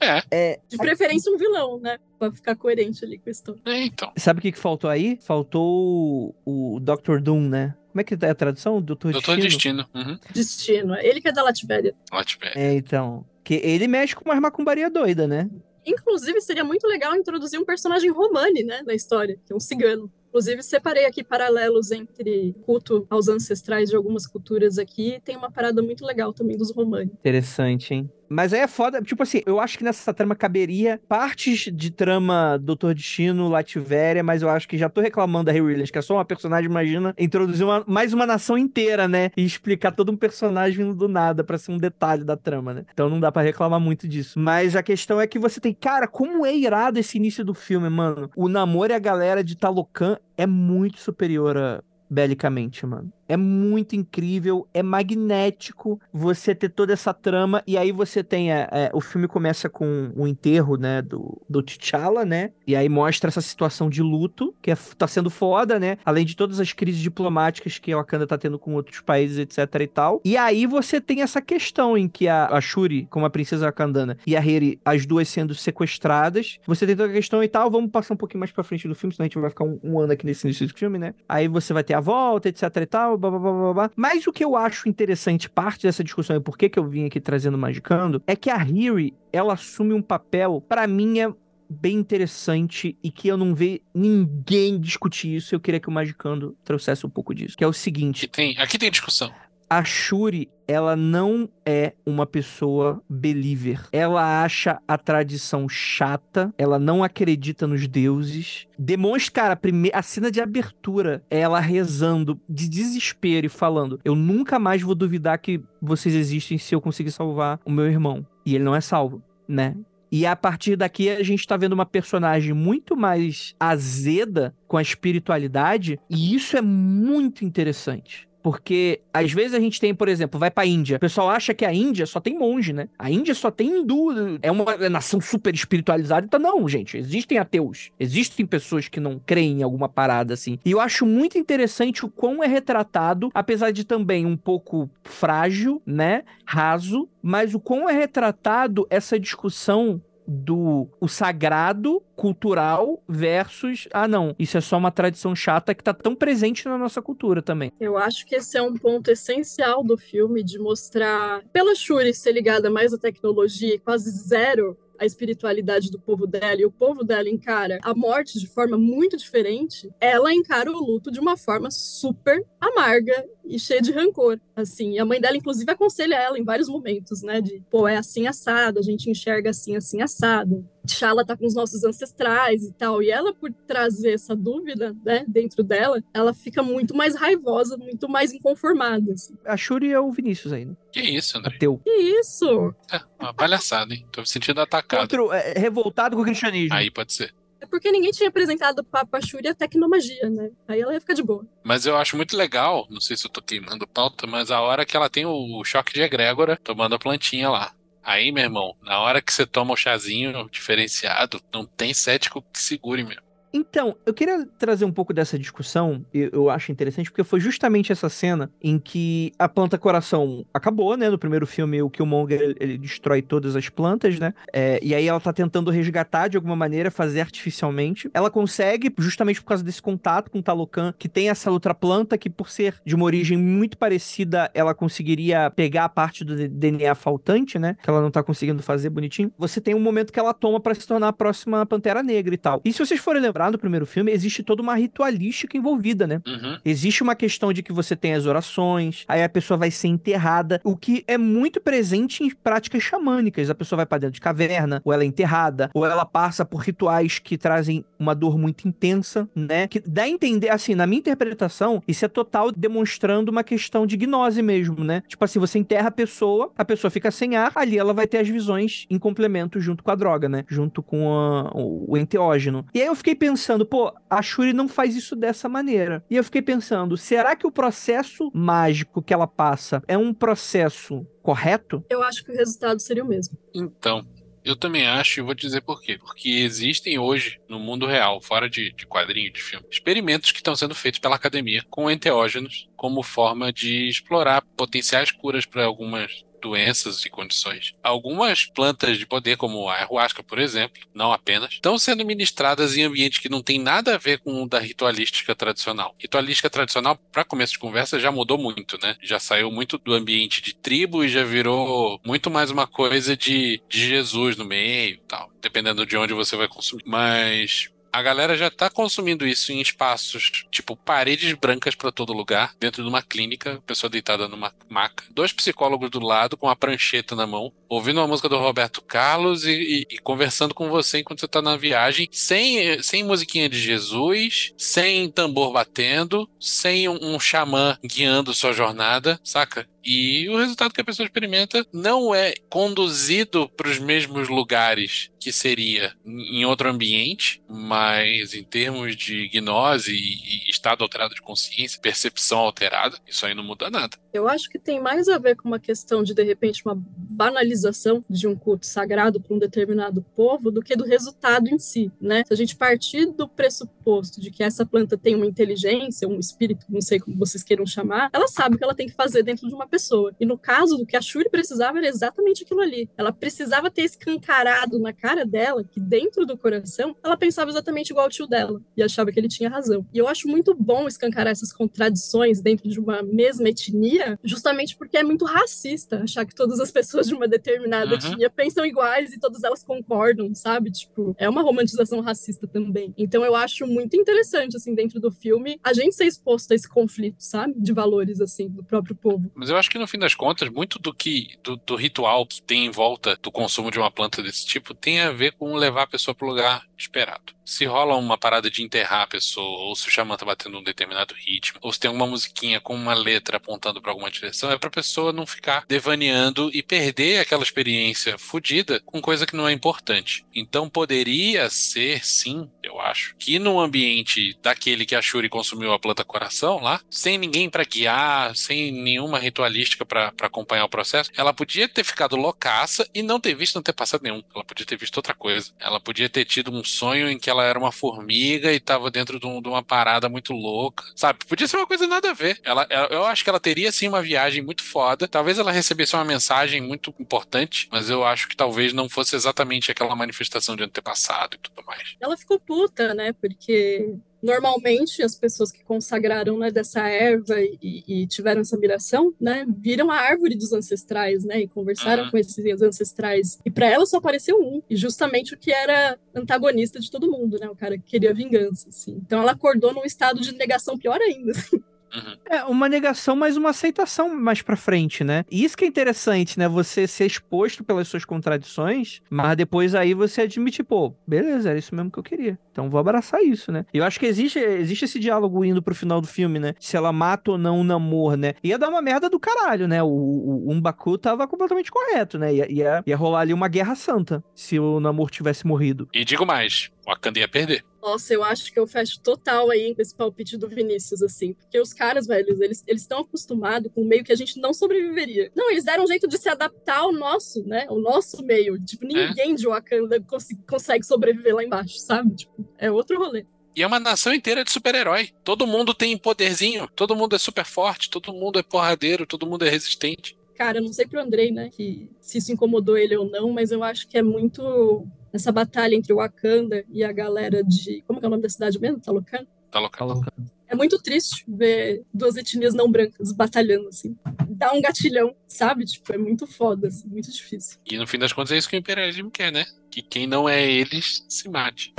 É.
é. De preferência um vilão, né? Pra ficar coerente ali com a história.
É, então.
Sabe o que, que faltou aí? Faltou o, o Dr. Doom, né? Como é que é a tradução? Doutor,
Doutor Destino.
Destino. Uhum. Destino. Ele que é da Latvéria.
Latvéria.
É, então. Que ele mexe com uma macumbaria doida, né?
Inclusive, seria muito legal introduzir um personagem romani, né, na história, que é um cigano. Inclusive, separei aqui paralelos entre culto aos ancestrais de algumas culturas aqui. Tem uma parada muito legal também dos romanos.
Interessante, hein? Mas aí é foda, tipo assim, eu acho que nessa trama caberia partes de trama Doutor Destino, Lativéria, mas eu acho que já tô reclamando da Harry Williams, que é só uma personagem, imagina, introduzir uma, mais uma nação inteira, né? E explicar todo um personagem vindo do nada para ser um detalhe da trama, né? Então não dá para reclamar muito disso. Mas a questão é que você tem, cara, como é irado esse início do filme, mano. O namoro e a galera de Talocan é muito superior a belicamente, mano. É muito incrível, é magnético você ter toda essa trama. E aí você tem. É, é, o filme começa com o enterro, né? Do, do T'Challa, né? E aí mostra essa situação de luto, que é, tá sendo foda, né? Além de todas as crises diplomáticas que a Wakanda tá tendo com outros países, etc e tal. E aí você tem essa questão em que a, a Shuri, como a princesa wakandana, e a Riri, as duas sendo sequestradas. Você tem toda a questão e tal. Vamos passar um pouquinho mais pra frente do filme, senão a gente vai ficar um, um ano aqui nesse início do filme, né? Aí você vai ter a volta, etc e tal blá, blá, blá, blá. Mas o que eu acho interessante, parte dessa discussão e por que, eu vim aqui trazendo Magicando, é que a Riri, ela assume um papel, para mim, é bem interessante e que eu não vejo ninguém discutir isso. Eu queria que o Magicando trouxesse um pouco disso. Que é o seguinte.
Aqui tem, aqui tem discussão
a Shuri, ela não é uma pessoa believer. Ela acha a tradição chata, ela não acredita nos deuses. Demonstra, cara, a, primeira, a cena de abertura, ela rezando de desespero e falando: Eu nunca mais vou duvidar que vocês existem se eu conseguir salvar o meu irmão. E ele não é salvo, né? E a partir daqui a gente tá vendo uma personagem muito mais azeda com a espiritualidade, e isso é muito interessante. Porque às vezes a gente tem, por exemplo, vai pra Índia. O pessoal acha que a Índia só tem monge, né? A Índia só tem hindu. É uma nação super espiritualizada. Então, não, gente. Existem ateus. Existem pessoas que não creem em alguma parada assim. E eu acho muito interessante o quão é retratado, apesar de também um pouco frágil, né? Raso. Mas o quão é retratado essa discussão do o sagrado cultural versus ah não, isso é só uma tradição chata que tá tão presente na nossa cultura também.
Eu acho que esse é um ponto essencial do filme de mostrar pela Shuri ser ligada mais à tecnologia quase zero a espiritualidade do povo dela e o povo dela encara a morte de forma muito diferente, ela encara o luto de uma forma super amarga e cheia de rancor, assim. E a mãe dela, inclusive, aconselha ela em vários momentos, né? De, pô, é assim assado, a gente enxerga assim, assim assado. T'Challa tá com os nossos ancestrais e tal. E ela, por trazer essa dúvida, né, dentro dela, ela fica muito mais raivosa, muito mais inconformada. Assim.
A Shuri é o Vinícius aí, né?
Que isso, André?
Ateu.
Que isso?
É, uma palhaçada, hein? Tô me sentindo atacado.
Contra, é, revoltado com o cristianismo.
Aí pode ser.
É porque ninguém tinha apresentado pra, pra Shuri a tecnomagia, né? Aí ela ia ficar de boa.
Mas eu acho muito legal, não sei se eu tô queimando pauta, mas a hora que ela tem o choque de egrégora tomando a plantinha lá. Aí, meu irmão, na hora que você toma o chazinho diferenciado, não tem cético que segure, meu.
Então, eu queria trazer um pouco dessa discussão, eu, eu acho interessante, porque foi justamente essa cena em que a planta coração acabou, né? No primeiro filme, o Killmonger, ele, ele destrói todas as plantas, né? É, e aí ela tá tentando resgatar de alguma maneira, fazer artificialmente. Ela consegue, justamente por causa desse contato com o Talocan, que tem essa outra planta, que por ser de uma origem muito parecida, ela conseguiria pegar a parte do DNA faltante, né? Que ela não tá conseguindo fazer bonitinho. Você tem um momento que ela toma para se tornar a próxima Pantera Negra e tal. E se vocês forem lembrar, no primeiro filme, existe toda uma ritualística envolvida, né?
Uhum.
Existe uma questão de que você tem as orações, aí a pessoa vai ser enterrada, o que é muito presente em práticas xamânicas. A pessoa vai para dentro de caverna, ou ela é enterrada, ou ela passa por rituais que trazem uma dor muito intensa, né? Que dá a entender, assim, na minha interpretação, isso é total demonstrando uma questão de gnose mesmo, né? Tipo assim, você enterra a pessoa, a pessoa fica sem ar, ali ela vai ter as visões em complemento junto com a droga, né? Junto com a, o, o enteógeno. E aí eu fiquei pensando, pô, a Shuri não faz isso dessa maneira. E eu fiquei pensando, será que o processo mágico que ela passa é um processo correto?
Eu acho que o resultado seria o mesmo.
Então, eu também acho, e vou te dizer por quê. Porque existem hoje, no mundo real, fora de, de quadrinho, de filme, experimentos que estão sendo feitos pela academia com enteógenos como forma de explorar potenciais curas para algumas doenças e condições. Algumas plantas de poder, como a ayahuasca, por exemplo, não apenas, estão sendo ministradas em ambientes que não tem nada a ver com o da ritualística tradicional. Ritualística tradicional, para começo de conversa, já mudou muito, né? Já saiu muito do ambiente de tribo e já virou muito mais uma coisa de, de Jesus no meio tal, dependendo de onde você vai consumir. Mas a galera já tá consumindo isso em espaços, tipo paredes brancas para todo lugar, dentro de uma clínica, pessoa deitada numa maca, dois psicólogos do lado com a prancheta na mão, ouvindo uma música do Roberto Carlos e, e, e conversando com você enquanto você tá na viagem, sem, sem musiquinha de Jesus, sem tambor batendo, sem um, um xamã guiando sua jornada, saca? E o resultado que a pessoa experimenta não é conduzido para os mesmos lugares que seria em outro ambiente, mas em termos de gnose e estado alterado de consciência, percepção alterada, isso aí não muda nada.
Eu acho que tem mais a ver com uma questão de, de repente, uma banalização de um culto sagrado para um determinado povo do que do resultado em si, né? Se a gente partir do pressuposto de que essa planta tem uma inteligência, um espírito, não sei como vocês queiram chamar, ela sabe o que ela tem que fazer dentro de uma pessoa. E no caso do que a Shuri precisava era exatamente aquilo ali. Ela precisava ter escancarado na cara dela que dentro do coração ela pensava exatamente igual ao tio dela e achava que ele tinha razão. E eu acho muito bom escancarar essas contradições dentro de uma mesma etnia, justamente porque é muito racista achar que todas as pessoas de uma determinada
Uhum.
etnia pensam iguais e todas elas concordam, sabe? Tipo, é uma romantização racista também. Então eu acho muito interessante assim dentro do filme a gente ser exposto a esse conflito, sabe? De valores assim do próprio povo.
Mas eu acho que no fim das contas, muito do que do, do ritual que tem em volta do consumo de uma planta desse tipo tem a ver com levar a pessoa para o lugar esperado. Se rola uma parada de enterrar a pessoa, ou se o xamã tá batendo um determinado ritmo, ou se tem alguma musiquinha com uma letra apontando para alguma direção, é pra pessoa não ficar devaneando e perder aquela experiência fodida com coisa que não é importante. Então poderia ser, sim, eu acho, que no ambiente daquele que a Shuri consumiu a planta coração lá, sem ninguém para guiar, sem nenhuma ritualística para acompanhar o processo, ela podia ter ficado loucaça e não ter visto, não ter passado nenhum. Ela podia ter visto outra coisa. Ela podia ter tido um sonho em que ela era uma formiga e tava dentro de, um- de uma parada muito louca, sabe? Podia ser uma coisa nada a ver. Ela, ela- eu acho que ela teria sim uma viagem muito foda. Talvez ela recebesse uma mensagem muito importante, mas eu acho que talvez não fosse exatamente aquela manifestação de antepassado e tudo mais.
Ela ficou puta, né? Porque Normalmente, as pessoas que consagraram né, dessa erva e, e, tiveram essa miração, né, viram a árvore dos ancestrais, né, e conversaram uhum. com esses ancestrais. E para ela só apareceu um, e justamente o que era antagonista de todo mundo, né, o cara que queria vingança, assim. Então ela acordou num estado de negação pior ainda. Assim.
Uhum. É uma negação, mas uma aceitação mais pra frente, né? E isso que é interessante, né? Você ser exposto pelas suas contradições, mas depois aí você admite, pô, beleza, era isso mesmo que eu queria. Então vou abraçar isso, né? E eu acho que existe, existe esse diálogo indo pro final do filme, né? Se ela mata ou não o Namor, né? Ia dar uma merda do caralho, né? O, o, o Umbaku tava completamente correto, né? Ia, ia, ia rolar ali uma guerra santa se o Namor tivesse morrido.
E digo mais, o Wakanda ia perder.
Nossa, eu acho que eu fecho total aí com esse palpite do Vinícius, assim. Porque os caras, velhos, eles estão acostumados com um meio que a gente não sobreviveria. Não, eles deram um jeito de se adaptar ao nosso, né? O nosso meio. Tipo, ninguém é. de Wakanda cons consegue sobreviver lá embaixo, sabe? Tipo, é outro rolê.
E é uma nação inteira de super-herói. Todo mundo tem poderzinho, todo mundo é super forte, todo mundo é porradeiro, todo mundo é resistente.
Cara, eu não sei pro Andrei, né, que se isso incomodou ele ou não, mas eu acho que é muito essa batalha entre o Wakanda e a galera de. Como é o nome da cidade mesmo? Talocan?
Talocan.
É muito triste ver duas etnias não brancas batalhando, assim. Dá um gatilhão, sabe? Tipo, é muito foda, assim, muito difícil.
E no fim das contas é isso que o imperialismo quer, né? Que quem não é eles se mate.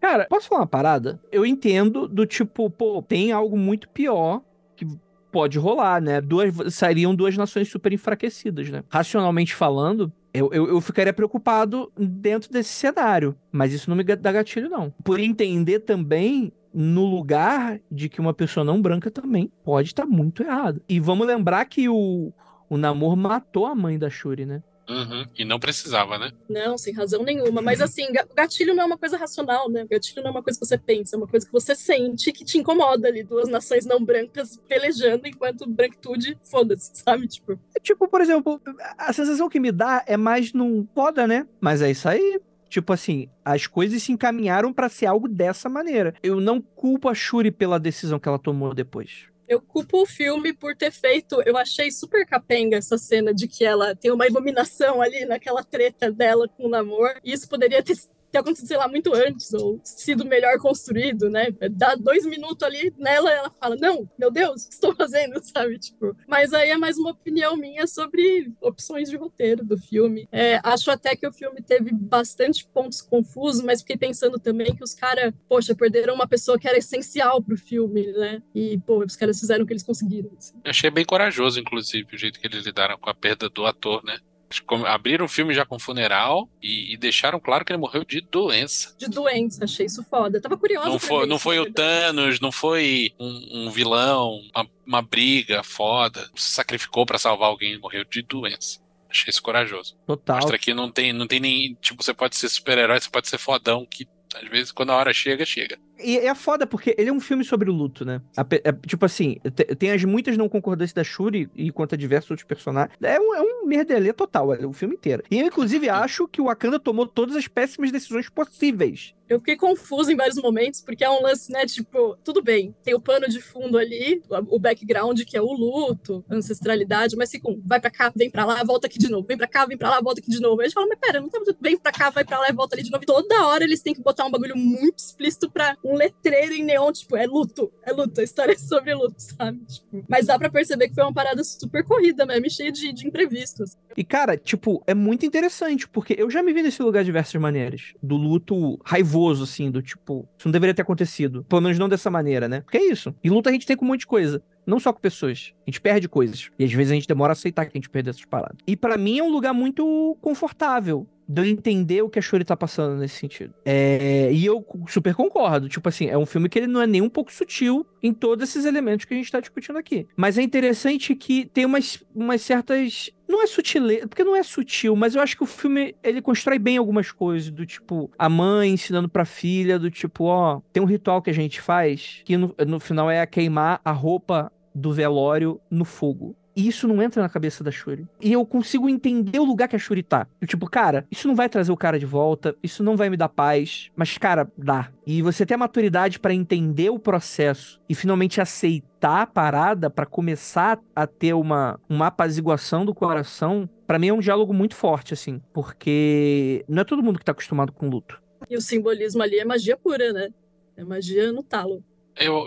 Cara, posso falar uma parada? Eu entendo do tipo, pô, tem algo muito pior que pode rolar, né? Duas, sairiam duas nações super enfraquecidas, né? Racionalmente falando, eu, eu, eu, ficaria preocupado dentro desse cenário, mas isso não me dá gatilho, não. Por entender também no lugar de que uma pessoa não branca também pode estar muito errado. E vamos lembrar que o, o Namor matou a mãe da Shuri, né?
Uhum. E não precisava, né?
Não, sem razão nenhuma. Mas assim, gatilho não é uma coisa racional, né? Gatilho não é uma coisa que você pensa, é uma coisa que você sente que te incomoda ali. Duas nações não brancas pelejando enquanto branquitude, foda-se, sabe? Tipo.
É tipo, por exemplo, a sensação que me dá é mais num foda, né? Mas é isso aí. Tipo assim, as coisas se encaminharam para ser algo dessa maneira. Eu não culpo a Shuri pela decisão que ela tomou depois
eu culpo o filme por ter feito. Eu achei super capenga essa cena de que ela tem uma iluminação ali naquela treta dela com o namor. Isso poderia ter ter acontecido, sei lá, muito antes, ou sido melhor construído, né? Dá dois minutos ali nela ela fala, não, meu Deus, o que estou fazendo, sabe? Tipo, mas aí é mais uma opinião minha sobre opções de roteiro do filme. É, acho até que o filme teve bastante pontos confusos, mas fiquei pensando também que os caras, poxa, perderam uma pessoa que era essencial pro filme, né? E, pô, os caras fizeram o que eles conseguiram. Assim.
Achei bem corajoso, inclusive, o jeito que eles lidaram com a perda do ator, né? Abriram o filme já com funeral e, e, deixaram claro que ele morreu de doença.
De doença, achei isso foda. tava curioso.
Não foi, não foi o Thanos, não foi um, um vilão, uma, uma, briga foda. Se sacrificou para salvar alguém e morreu de doença. Achei isso corajoso.
Total.
Mostra que não tem, não tem nem. Tipo, você pode ser super-herói, você pode ser fodão, que às vezes, quando a hora chega, chega.
E é foda, porque ele é um filme sobre o luto, né? É, tipo assim, tem as muitas não concordâncias da Shuri e quanto a diversos outros personagens. É um, é um merdelê total, é o filme inteiro. E eu, inclusive, acho que o Wakanda tomou todas as péssimas decisões possíveis
eu fiquei confusa em vários momentos, porque é um lance, né? Tipo, tudo bem, tem o pano de fundo ali, o background, que é o luto, a ancestralidade, mas um, vai pra cá, vem pra lá, volta aqui de novo, vem pra cá, vem pra lá, volta aqui de novo. Aí a gente fala, mas pera, não tá vem pra cá, vai pra lá e volta ali de novo. Toda hora eles têm que botar um bagulho muito explícito pra um letreiro em neon, tipo, é luto, é luto, a história é sobre luto, sabe? Tipo, mas dá pra perceber que foi uma parada super corrida mesmo, cheia de, de imprevistos.
E, cara, tipo, é muito interessante, porque eu já me vi nesse lugar de diversas maneiras. Do luto raivoso raivoso, assim, do tipo, isso não deveria ter acontecido. Pelo menos não dessa maneira, né? Porque é isso. E luta a gente tem com um monte de coisa. Não só com pessoas. A gente perde coisas. E às vezes a gente demora a aceitar que a gente perdeu essas paradas. E para mim é um lugar muito confortável de eu entender o que a Shuri tá passando nesse sentido. É, e eu super concordo. Tipo assim, é um filme que ele não é nem um pouco sutil em todos esses elementos que a gente tá discutindo aqui. Mas é interessante que tem umas, umas certas. Não é sutileza, porque não é sutil, mas eu acho que o filme ele constrói bem algumas coisas, do tipo, a mãe ensinando pra filha, do tipo, ó, tem um ritual que a gente faz, que no, no final é queimar a roupa do velório no fogo. E isso não entra na cabeça da Shuri. E eu consigo entender o lugar que a Shuri tá. Eu, tipo, cara, isso não vai trazer o cara de volta, isso não vai me dar paz, mas, cara, dá. E você ter a maturidade para entender o processo e finalmente aceitar a parada para começar a ter uma, uma apaziguação do coração, para mim é um diálogo muito forte, assim. Porque não é todo mundo que tá acostumado com luto.
E o simbolismo ali é magia pura, né? É magia no talo.
Eu,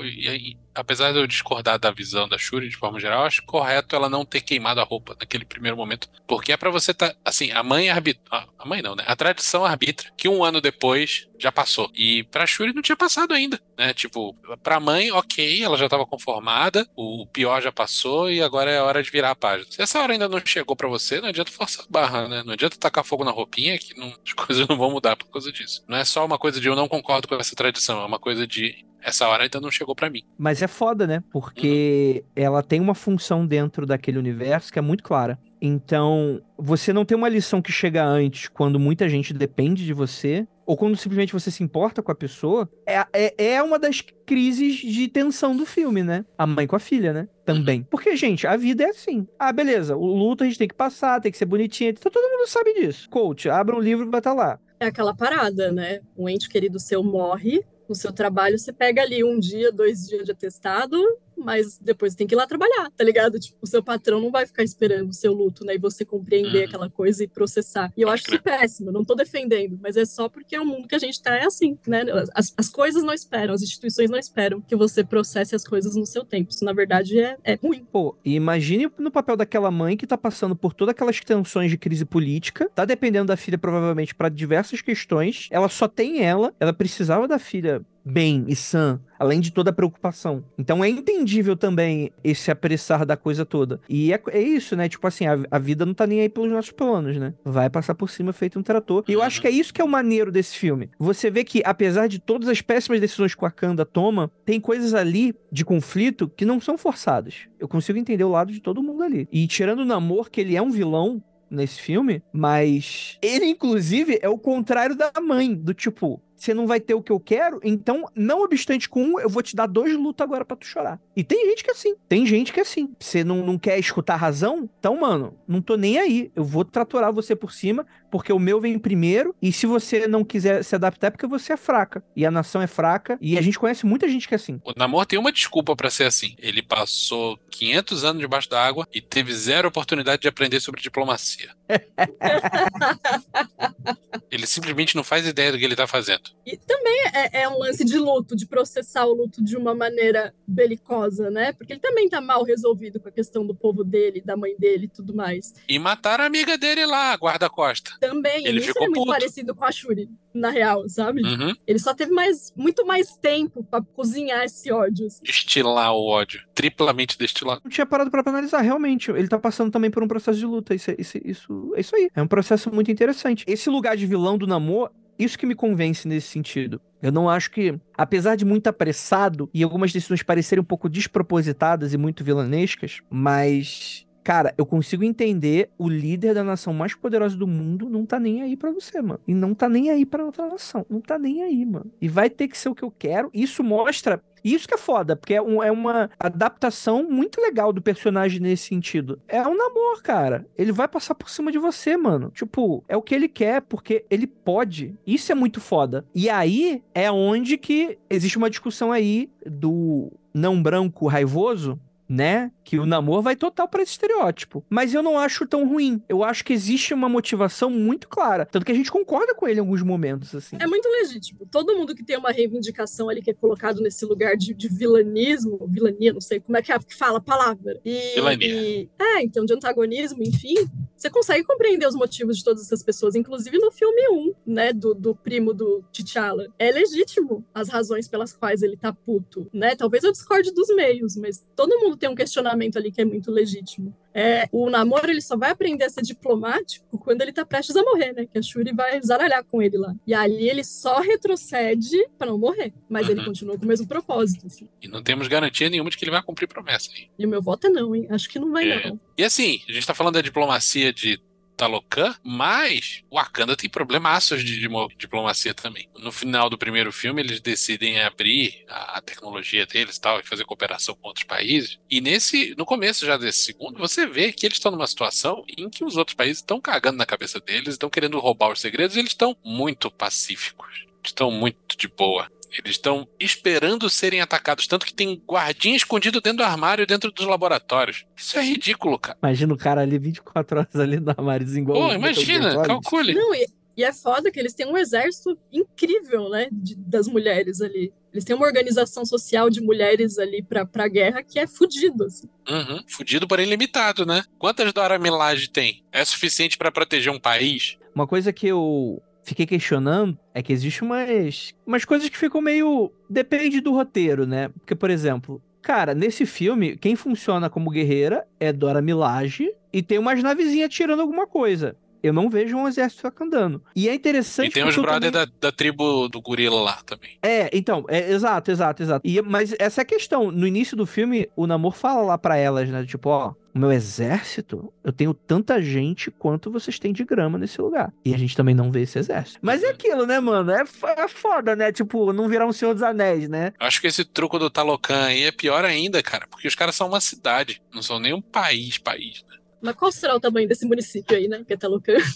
apesar de eu discordar da visão da Shuri de forma geral, acho correto ela não ter queimado a roupa naquele primeiro momento. Porque é para você tá. Assim, a mãe arbitra. A mãe não, né? A tradição arbitra que um ano depois já passou. E pra Shuri não tinha passado ainda, né? Tipo, pra mãe, ok, ela já tava conformada, o pior já passou e agora é hora de virar a página. Se essa hora ainda não chegou para você, não adianta forçar a barra, né? Não adianta tacar fogo na roupinha que não, as coisas não vão mudar por causa disso. Não é só uma coisa de eu não concordo com essa tradição, é uma coisa de essa hora ainda não chegou para mim.
Mas é foda, né? Porque uhum. ela tem uma função dentro daquele universo que é muito clara. Então, você não tem uma lição que chega antes, quando muita gente depende de você, ou quando simplesmente você se importa com a pessoa, é, é, é uma das crises de tensão do filme, né? A mãe com a filha, né? Também. Uhum. Porque, gente, a vida é assim. Ah, beleza, o luto a gente tem que passar, tem que ser bonitinho, então todo mundo sabe disso. Coach, abra um livro e vai estar tá lá.
É aquela parada, né? Um ente querido seu morre, no seu trabalho, você pega ali um dia, dois dias de atestado, mas depois tem que ir lá trabalhar, tá ligado? Tipo, o seu patrão não vai ficar esperando o seu luto, né? E você compreender uhum. aquela coisa e processar. E eu acho isso péssimo, não tô defendendo, mas é só porque o mundo que a gente tá é assim, né? As, as coisas não esperam, as instituições não esperam que você processe as coisas no seu tempo. Isso, na verdade, é, é ruim.
Pô, e imagine no papel daquela mãe que tá passando por todas aquelas tensões de crise política, tá dependendo da filha provavelmente para diversas questões, ela só tem ela, ela precisava da filha bem e sã, além de toda a preocupação. Então é entendível também esse apressar da coisa toda. E é, é isso, né? Tipo assim, a, a, vida não tá nem aí pelos nossos planos, né? Vai passar por cima feito um trator. E eu acho que é isso que é o maneiro desse filme. Você vê que, apesar de todas as péssimas decisões que o Akanda toma, tem coisas ali de conflito que não são forçadas. Eu consigo entender o lado de todo mundo ali. E tirando o Namor, que ele é um vilão, nesse filme, mas ele, inclusive, é o contrário da mãe, do tipo, você não vai ter o que eu quero, então, não obstante com um, eu vou te dar dois lutos agora para tu chorar. E tem gente que é assim, tem gente que é assim. Você não, não quer escutar a razão? Então, mano, não tô nem aí. Eu vou tratorar você por cima, porque o meu vem primeiro, e se você não quiser se adaptar é porque você é fraca. E a nação é fraca, e a gente conhece muita gente que é assim.
O Namor tem uma desculpa para ser assim. Ele passou 500 anos debaixo d'água e teve zero oportunidade de aprender sobre diplomacia. ele simplesmente não faz ideia do que ele tá fazendo.
E também é, é, um lance de luto, de processar o luto de uma maneira belicosa, né? Porque ele também tá mal resolvido com a questão do povo dele, da mãe dele e tudo mais.
E mataram a amiga dele lá, guarda-costa.
Também, ele ficou é muito puto. parecido com a Shuri, na real, sabe?
Uhum.
Ele só teve mais, muito mais tempo para cozinhar esse ódio. Assim.
Destilar o ódio, triplamente destilado.
Não tinha parado para analisar, realmente. Ele tá passando também por um processo de luta. Isso, isso, isso, é isso aí. É um processo muito interessante. Esse lugar de vilão do Namor isso que me convence nesse sentido. Eu não acho que, apesar de muito apressado e algumas decisões parecerem um pouco despropositadas e muito vilanescas, mas Cara, eu consigo entender o líder da nação mais poderosa do mundo não tá nem aí para você, mano. E não tá nem aí para outra nação. Não tá nem aí, mano. E vai ter que ser o que eu quero. Isso mostra isso que é foda, porque é, um, é, uma adaptação muito legal do personagem nesse sentido. É um namoro, cara. Ele vai passar por cima de você, mano. Tipo, é o que ele quer, porque ele pode. Isso é muito foda. E aí é onde que existe uma discussão aí do não branco raivoso, né? Que o namoro vai total para esse estereótipo. Mas eu não acho tão ruim. Eu acho que existe uma motivação muito clara. Tanto que a gente concorda com ele em alguns momentos, assim.
É muito legítimo. Todo mundo que tem uma reivindicação ali que é colocado nesse lugar de, de vilanismo, vilania, não sei como é que é que fala a palavra. E,
Vilania.
E, é, então, de antagonismo, enfim. Você consegue compreender os motivos de todas essas pessoas, inclusive no filme 1, né, do, do primo do T'Challa. É legítimo as razões pelas quais ele tá puto, né? Talvez eu discorde dos meios, mas todo mundo tem um questionamento ali que é muito legítimo. É, o namoro ele só vai aprender a ser diplomático quando ele tá prestes a morrer, né? Que a Shuri vai zaralhar com ele lá. E ali ele só retrocede para não morrer, mas uhum. ele continua com o mesmo propósito. Assim.
E não temos garantia nenhuma de que ele vai cumprir promessa. Hein?
E o meu voto é não, hein? Acho que não vai é. não.
E assim, a gente tá falando da diplomacia de Talocan, mas o Wakanda tem problemaços de, diplomacia também. No final do primeiro filme, eles decidem abrir a, tecnologia deles tal, e fazer cooperação com outros países. E nesse, no começo já desse segundo, você vê que eles estão numa situação em que os outros países estão cagando na cabeça deles, estão querendo roubar os segredos, e eles estão muito pacíficos, estão muito de boa. Eles estão esperando serem atacados, tanto que tem guardinha escondido dentro do armário, dentro dos laboratórios. Isso é ridículo, cara.
Imagina o cara ali 24 horas ali no armário, igual.
Pô, imagina, calcule.
Não, e, E é foda que eles têm um exército incrível, né, de, das mulheres ali. Eles têm uma organização social de mulheres ali pra, pra guerra que é fudido, assim.
Uhum. Fudido, porém limitado, né? Quantas Dora Milaje tem? É suficiente pra proteger um país?
Uma coisa que eu fiquei questionando é que existe umas, umas coisas que ficam meio. Depende do roteiro, né? Porque, por exemplo, cara, nesse filme, quem funciona como guerreira é Dora Milaje e tem umas navezinhas tirando alguma coisa. Eu não vejo um exército andando. E é interessante.
E tem os brothers
também-
da, da tribo do gorila lá também.
É, então, é, exato, exato, exato. E, mas essa é a questão. No início do filme, o Namor fala lá pra elas, né? Tipo, ó, o meu exército, eu tenho tanta gente quanto vocês têm de grama nesse lugar. E a gente também não vê esse exército. Mas é aquilo, né, mano? É, é foda, né? Tipo, não virar um Senhor dos Anéis, né?
Eu acho que esse truco do Talocan aí é pior ainda, cara, porque os caras são uma cidade, não são nem um país, país. né?
Mas qual será o tamanho desse município aí, né? Que é Talucan?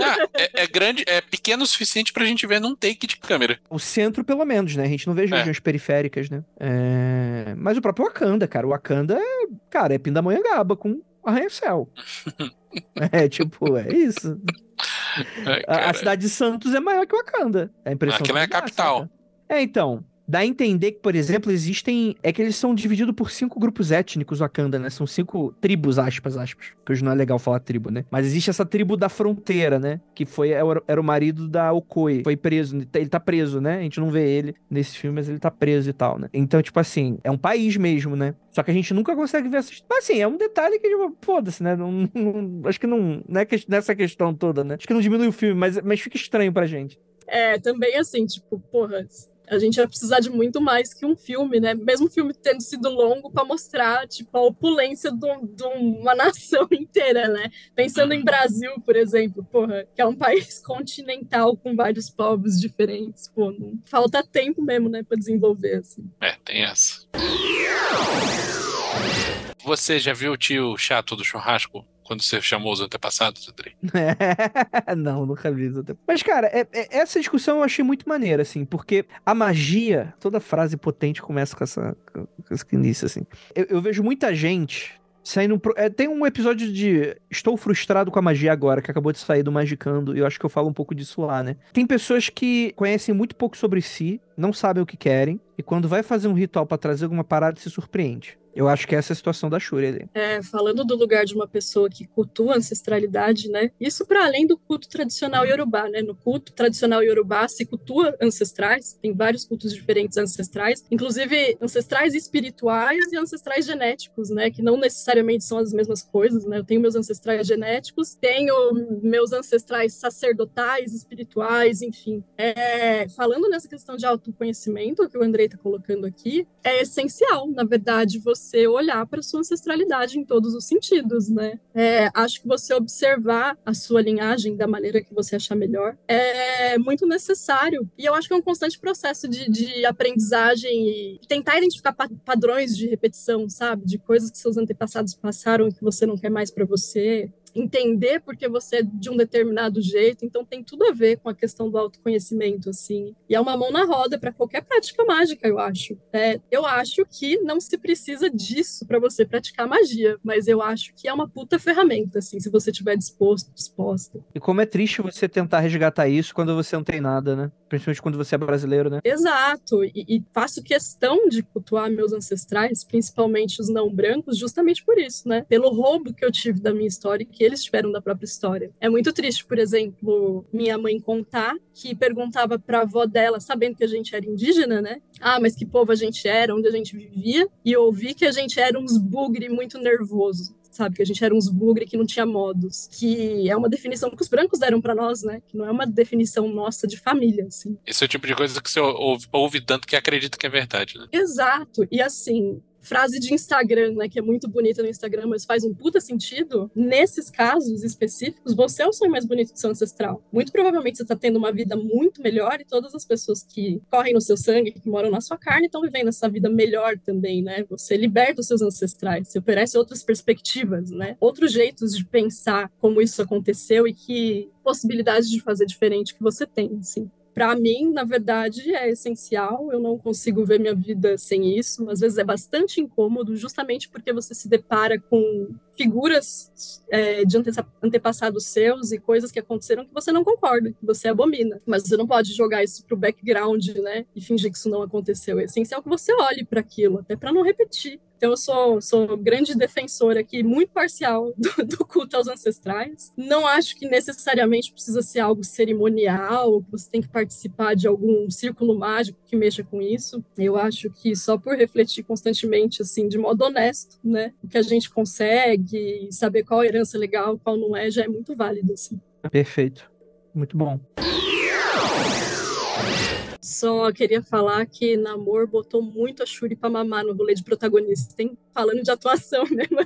Ah, é, é grande, é pequeno o suficiente pra gente ver num take de câmera.
O centro, pelo menos, né? A gente não vê as
É.
regiões periféricas, né? É, Mas o próprio Wakanda, cara. O Wakanda é, cara, é Pindamonhangaba com arranha-céu. é, tipo, é isso.
É,
A, a cidade de Santos é maior que Wakanda. É a impressão
Aquilo é a
dá,
capital.
É, então. Dá a entender que, por exemplo, existem. É que eles são divididos por cinco grupos étnicos Wakanda, né? São cinco tribos, aspas, aspas. Que hoje não é legal falar tribo, né? Mas existe essa tribo da fronteira, né? Que foi era era o marido da Okoi. Foi preso. Ele tá preso, né? A gente não vê ele nesse filme, mas ele tá preso e tal, né? Então, tipo assim, é um país mesmo, né? Só que a gente nunca consegue ver essas. Mas assim, é um detalhe que, tipo, foda-se, né? Não, não- acho que não. Não é que- nessa questão toda, né? Acho que não diminui o filme, mas, mas fica estranho pra gente.
É, também assim, tipo, porra, a gente vai precisar de muito mais que um filme, né? Mesmo o filme tendo sido longo pra mostrar, tipo, a opulência de um- uma nação inteira, né? Pensando em Brasil, por exemplo, porra, que é um país continental com vários povos diferentes, pô, não- falta tempo mesmo, né, pra desenvolver, assim.
É, tem essa. Você já viu o tio chato do churrasco quando você chamou os antepassados, Andrei?
não, nunca vi isso. até- Mas, cara, é- é- essa discussão eu achei muito maneira, assim, porque a magia, toda frase potente começa com essa, com esse início, assim. Eu, eu vejo muita gente saindo. pro- é, tem um episódio de Estou frustrado com a magia agora, que acabou de sair do Magicando, e eu acho que eu falo um pouco disso lá, né? Tem pessoas que conhecem muito pouco sobre si, não sabem o que querem, e quando vai fazer um ritual pra trazer alguma parada, se surpreende. Eu acho que essa é a situação da Shuri ali.
É, falando do lugar de uma pessoa que cultua ancestralidade, né? Isso para além do culto tradicional iorubá, né? No culto tradicional iorubá se cultua ancestrais, tem vários cultos diferentes ancestrais, inclusive ancestrais espirituais e ancestrais genéticos, né? Que não necessariamente são as mesmas coisas, né? Eu tenho meus ancestrais genéticos, tenho meus ancestrais sacerdotais, espirituais, enfim. É, falando nessa questão de autoconhecimento que o Andrei está colocando aqui, é essencial, na verdade, você olhar para sua ancestralidade em todos os sentidos, né? É, acho que você observar a sua linhagem da maneira que você achar melhor é muito necessário. E eu acho que é um constante processo de, de aprendizagem e tentar identificar pa- padrões de repetição, sabe? De coisas que seus antepassados passaram e que você não quer mais para você entender porque você é de um determinado jeito, então tem tudo a ver com a questão do autoconhecimento, assim. E é uma mão na roda para qualquer prática mágica, eu acho. É, eu acho que não se precisa disso para você praticar magia, mas eu acho que é uma puta ferramenta, assim, se você estiver disposto, disposta.
E como é triste você tentar resgatar isso quando você não tem nada, né? Principalmente quando você é brasileiro, né?
Exato, e, e faço questão de cultuar meus ancestrais, principalmente os não brancos, justamente por isso, né? Pelo roubo que eu tive da minha história que eles tiveram da própria história. É muito triste, por exemplo, minha mãe contar que perguntava pra avó dela, sabendo que a gente era indígena, né? Ah, mas que povo a gente era, onde a gente vivia, e ouvir que a gente era uns bugre muito nervoso. Sabe, que a gente era uns bugre que não tinha modos. Que é uma definição que os brancos deram pra nós, né? Que não é uma definição nossa de família, assim.
Esse é o tipo de coisa que você ouve, ouve tanto que acredita que é verdade, né?
Exato. E assim, frase de Instagram, né, que é muito bonita no Instagram, mas faz um puta sentido. Nesses casos específicos, você é o sonho mais bonito do seu ancestral. Muito provavelmente você está tendo uma vida muito melhor e todas as pessoas que correm no seu sangue, que moram na sua carne, estão vivendo essa vida melhor também, né? Você liberta os seus ancestrais, você oferece outras perspectivas, né? Outros jeitos de pensar como isso aconteceu e que possibilidades de fazer diferente que você tem, assim para mim, na verdade, é essencial. Eu não consigo ver minha vida sem isso. Às vezes é bastante incômodo, justamente porque você se depara com figuras é, de ante antepassados seus e coisas que aconteceram que você não concorda, que você abomina. Mas você não pode jogar isso pro background, né? E fingir que isso não aconteceu. É essencial que você olhe para aquilo, até para não repetir. Então, eu sou, sou grande defensora aqui, muito parcial do, do, culto aos ancestrais. Não acho que necessariamente precisa ser algo cerimonial, que você tem que participar de algum círculo mágico que mexa com isso. Eu acho que só por refletir constantemente, assim, de modo honesto, né, o que a gente consegue, saber qual é herança legal, qual não é, já é muito válido, assim.
Perfeito. Muito bom.
Só queria falar que Namor botou muito a Shuri pra mamar no rolê de protagonista, hein? Falando de atuação mesmo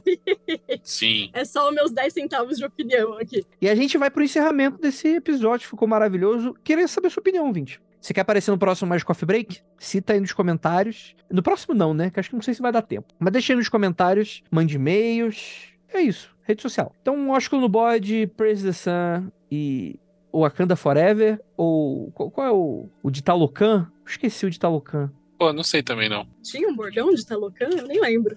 Sim.
É só os meus 10 centavos de opinião aqui.
E a gente vai pro encerramento desse episódio, ficou maravilhoso. Queria saber sua opinião, Vinte. Você quer aparecer no próximo mais Coffee Break? Cita aí nos comentários. No próximo não, né? Que acho que não sei se vai dar tempo. Mas deixa aí nos comentários, mande e-mails. É isso, rede social. Então, Ósculo no Bode, Praise the Sun e o Wakanda Forever ou qual, qual é o, o de Talocan? Esqueci o de Talocan.
Pô, não sei também não.
Tinha um bordão de Talocan? Eu nem lembro.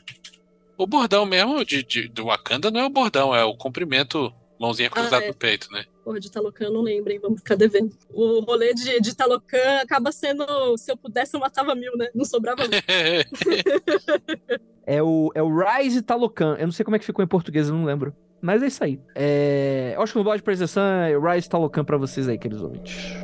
O bordão mesmo de, de, do Wakanda não é o bordão, é o comprimento mãozinha cruzada ah, é. no peito, né?
Porra, de Talocan não lembro, hein? Vamos ficar devendo. O rolê de, de Talocan acaba sendo, se eu pudesse eu matava mil, né? Não sobrava
é o, é o Rise Talocan. Eu não sei como é que ficou em português, eu não lembro. Mas é isso aí. É... Eu acho que no blog de presença, Rise Talocan pra vocês aí, queridos ouvintes.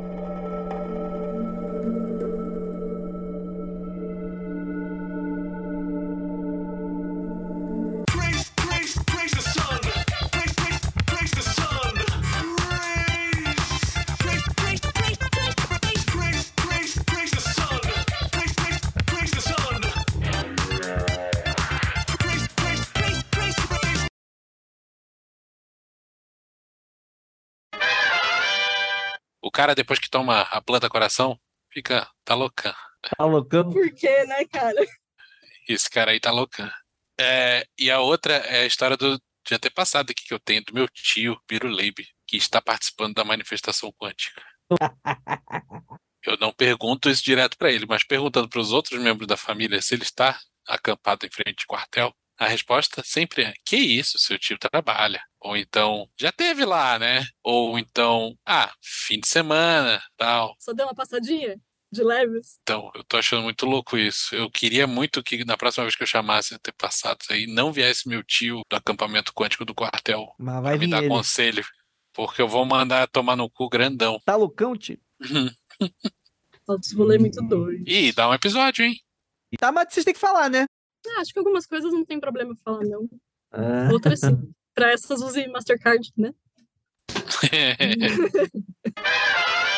Cara, depois que toma a planta coração, fica. tá loucão.
Tá loucão?
Por quê, né, cara?
Esse cara aí tá loucão. É, e a outra é a história do, de antepassado aqui que eu tenho, do meu tio, Biro Leib, que está participando da manifestação quântica. eu não pergunto isso direto para ele, mas perguntando para os outros membros da família se ele está acampado em frente ao quartel, a resposta sempre é: que isso, seu tio trabalha. Ou então, já teve lá, né? Ou então, ah, fim de semana, tal.
Só deu uma passadinha? de leves.
Então, eu tô achando muito louco isso. Eu queria muito que na próxima vez que eu chamasse ter passado aí, não viesse meu tio do acampamento quântico do quartel
Mas vai
me dar
ele.
conselho. Porque eu vou mandar tomar no cu grandão.
Tá loucão, tio?
Altos rolê muito doido.
Ih, dá um episódio, hein?
Tá, mas vocês têm que falar, né?
Ah, acho que algumas coisas não tem problema falar, não. Ah. Outras sim. Para essas use Mastercard, né?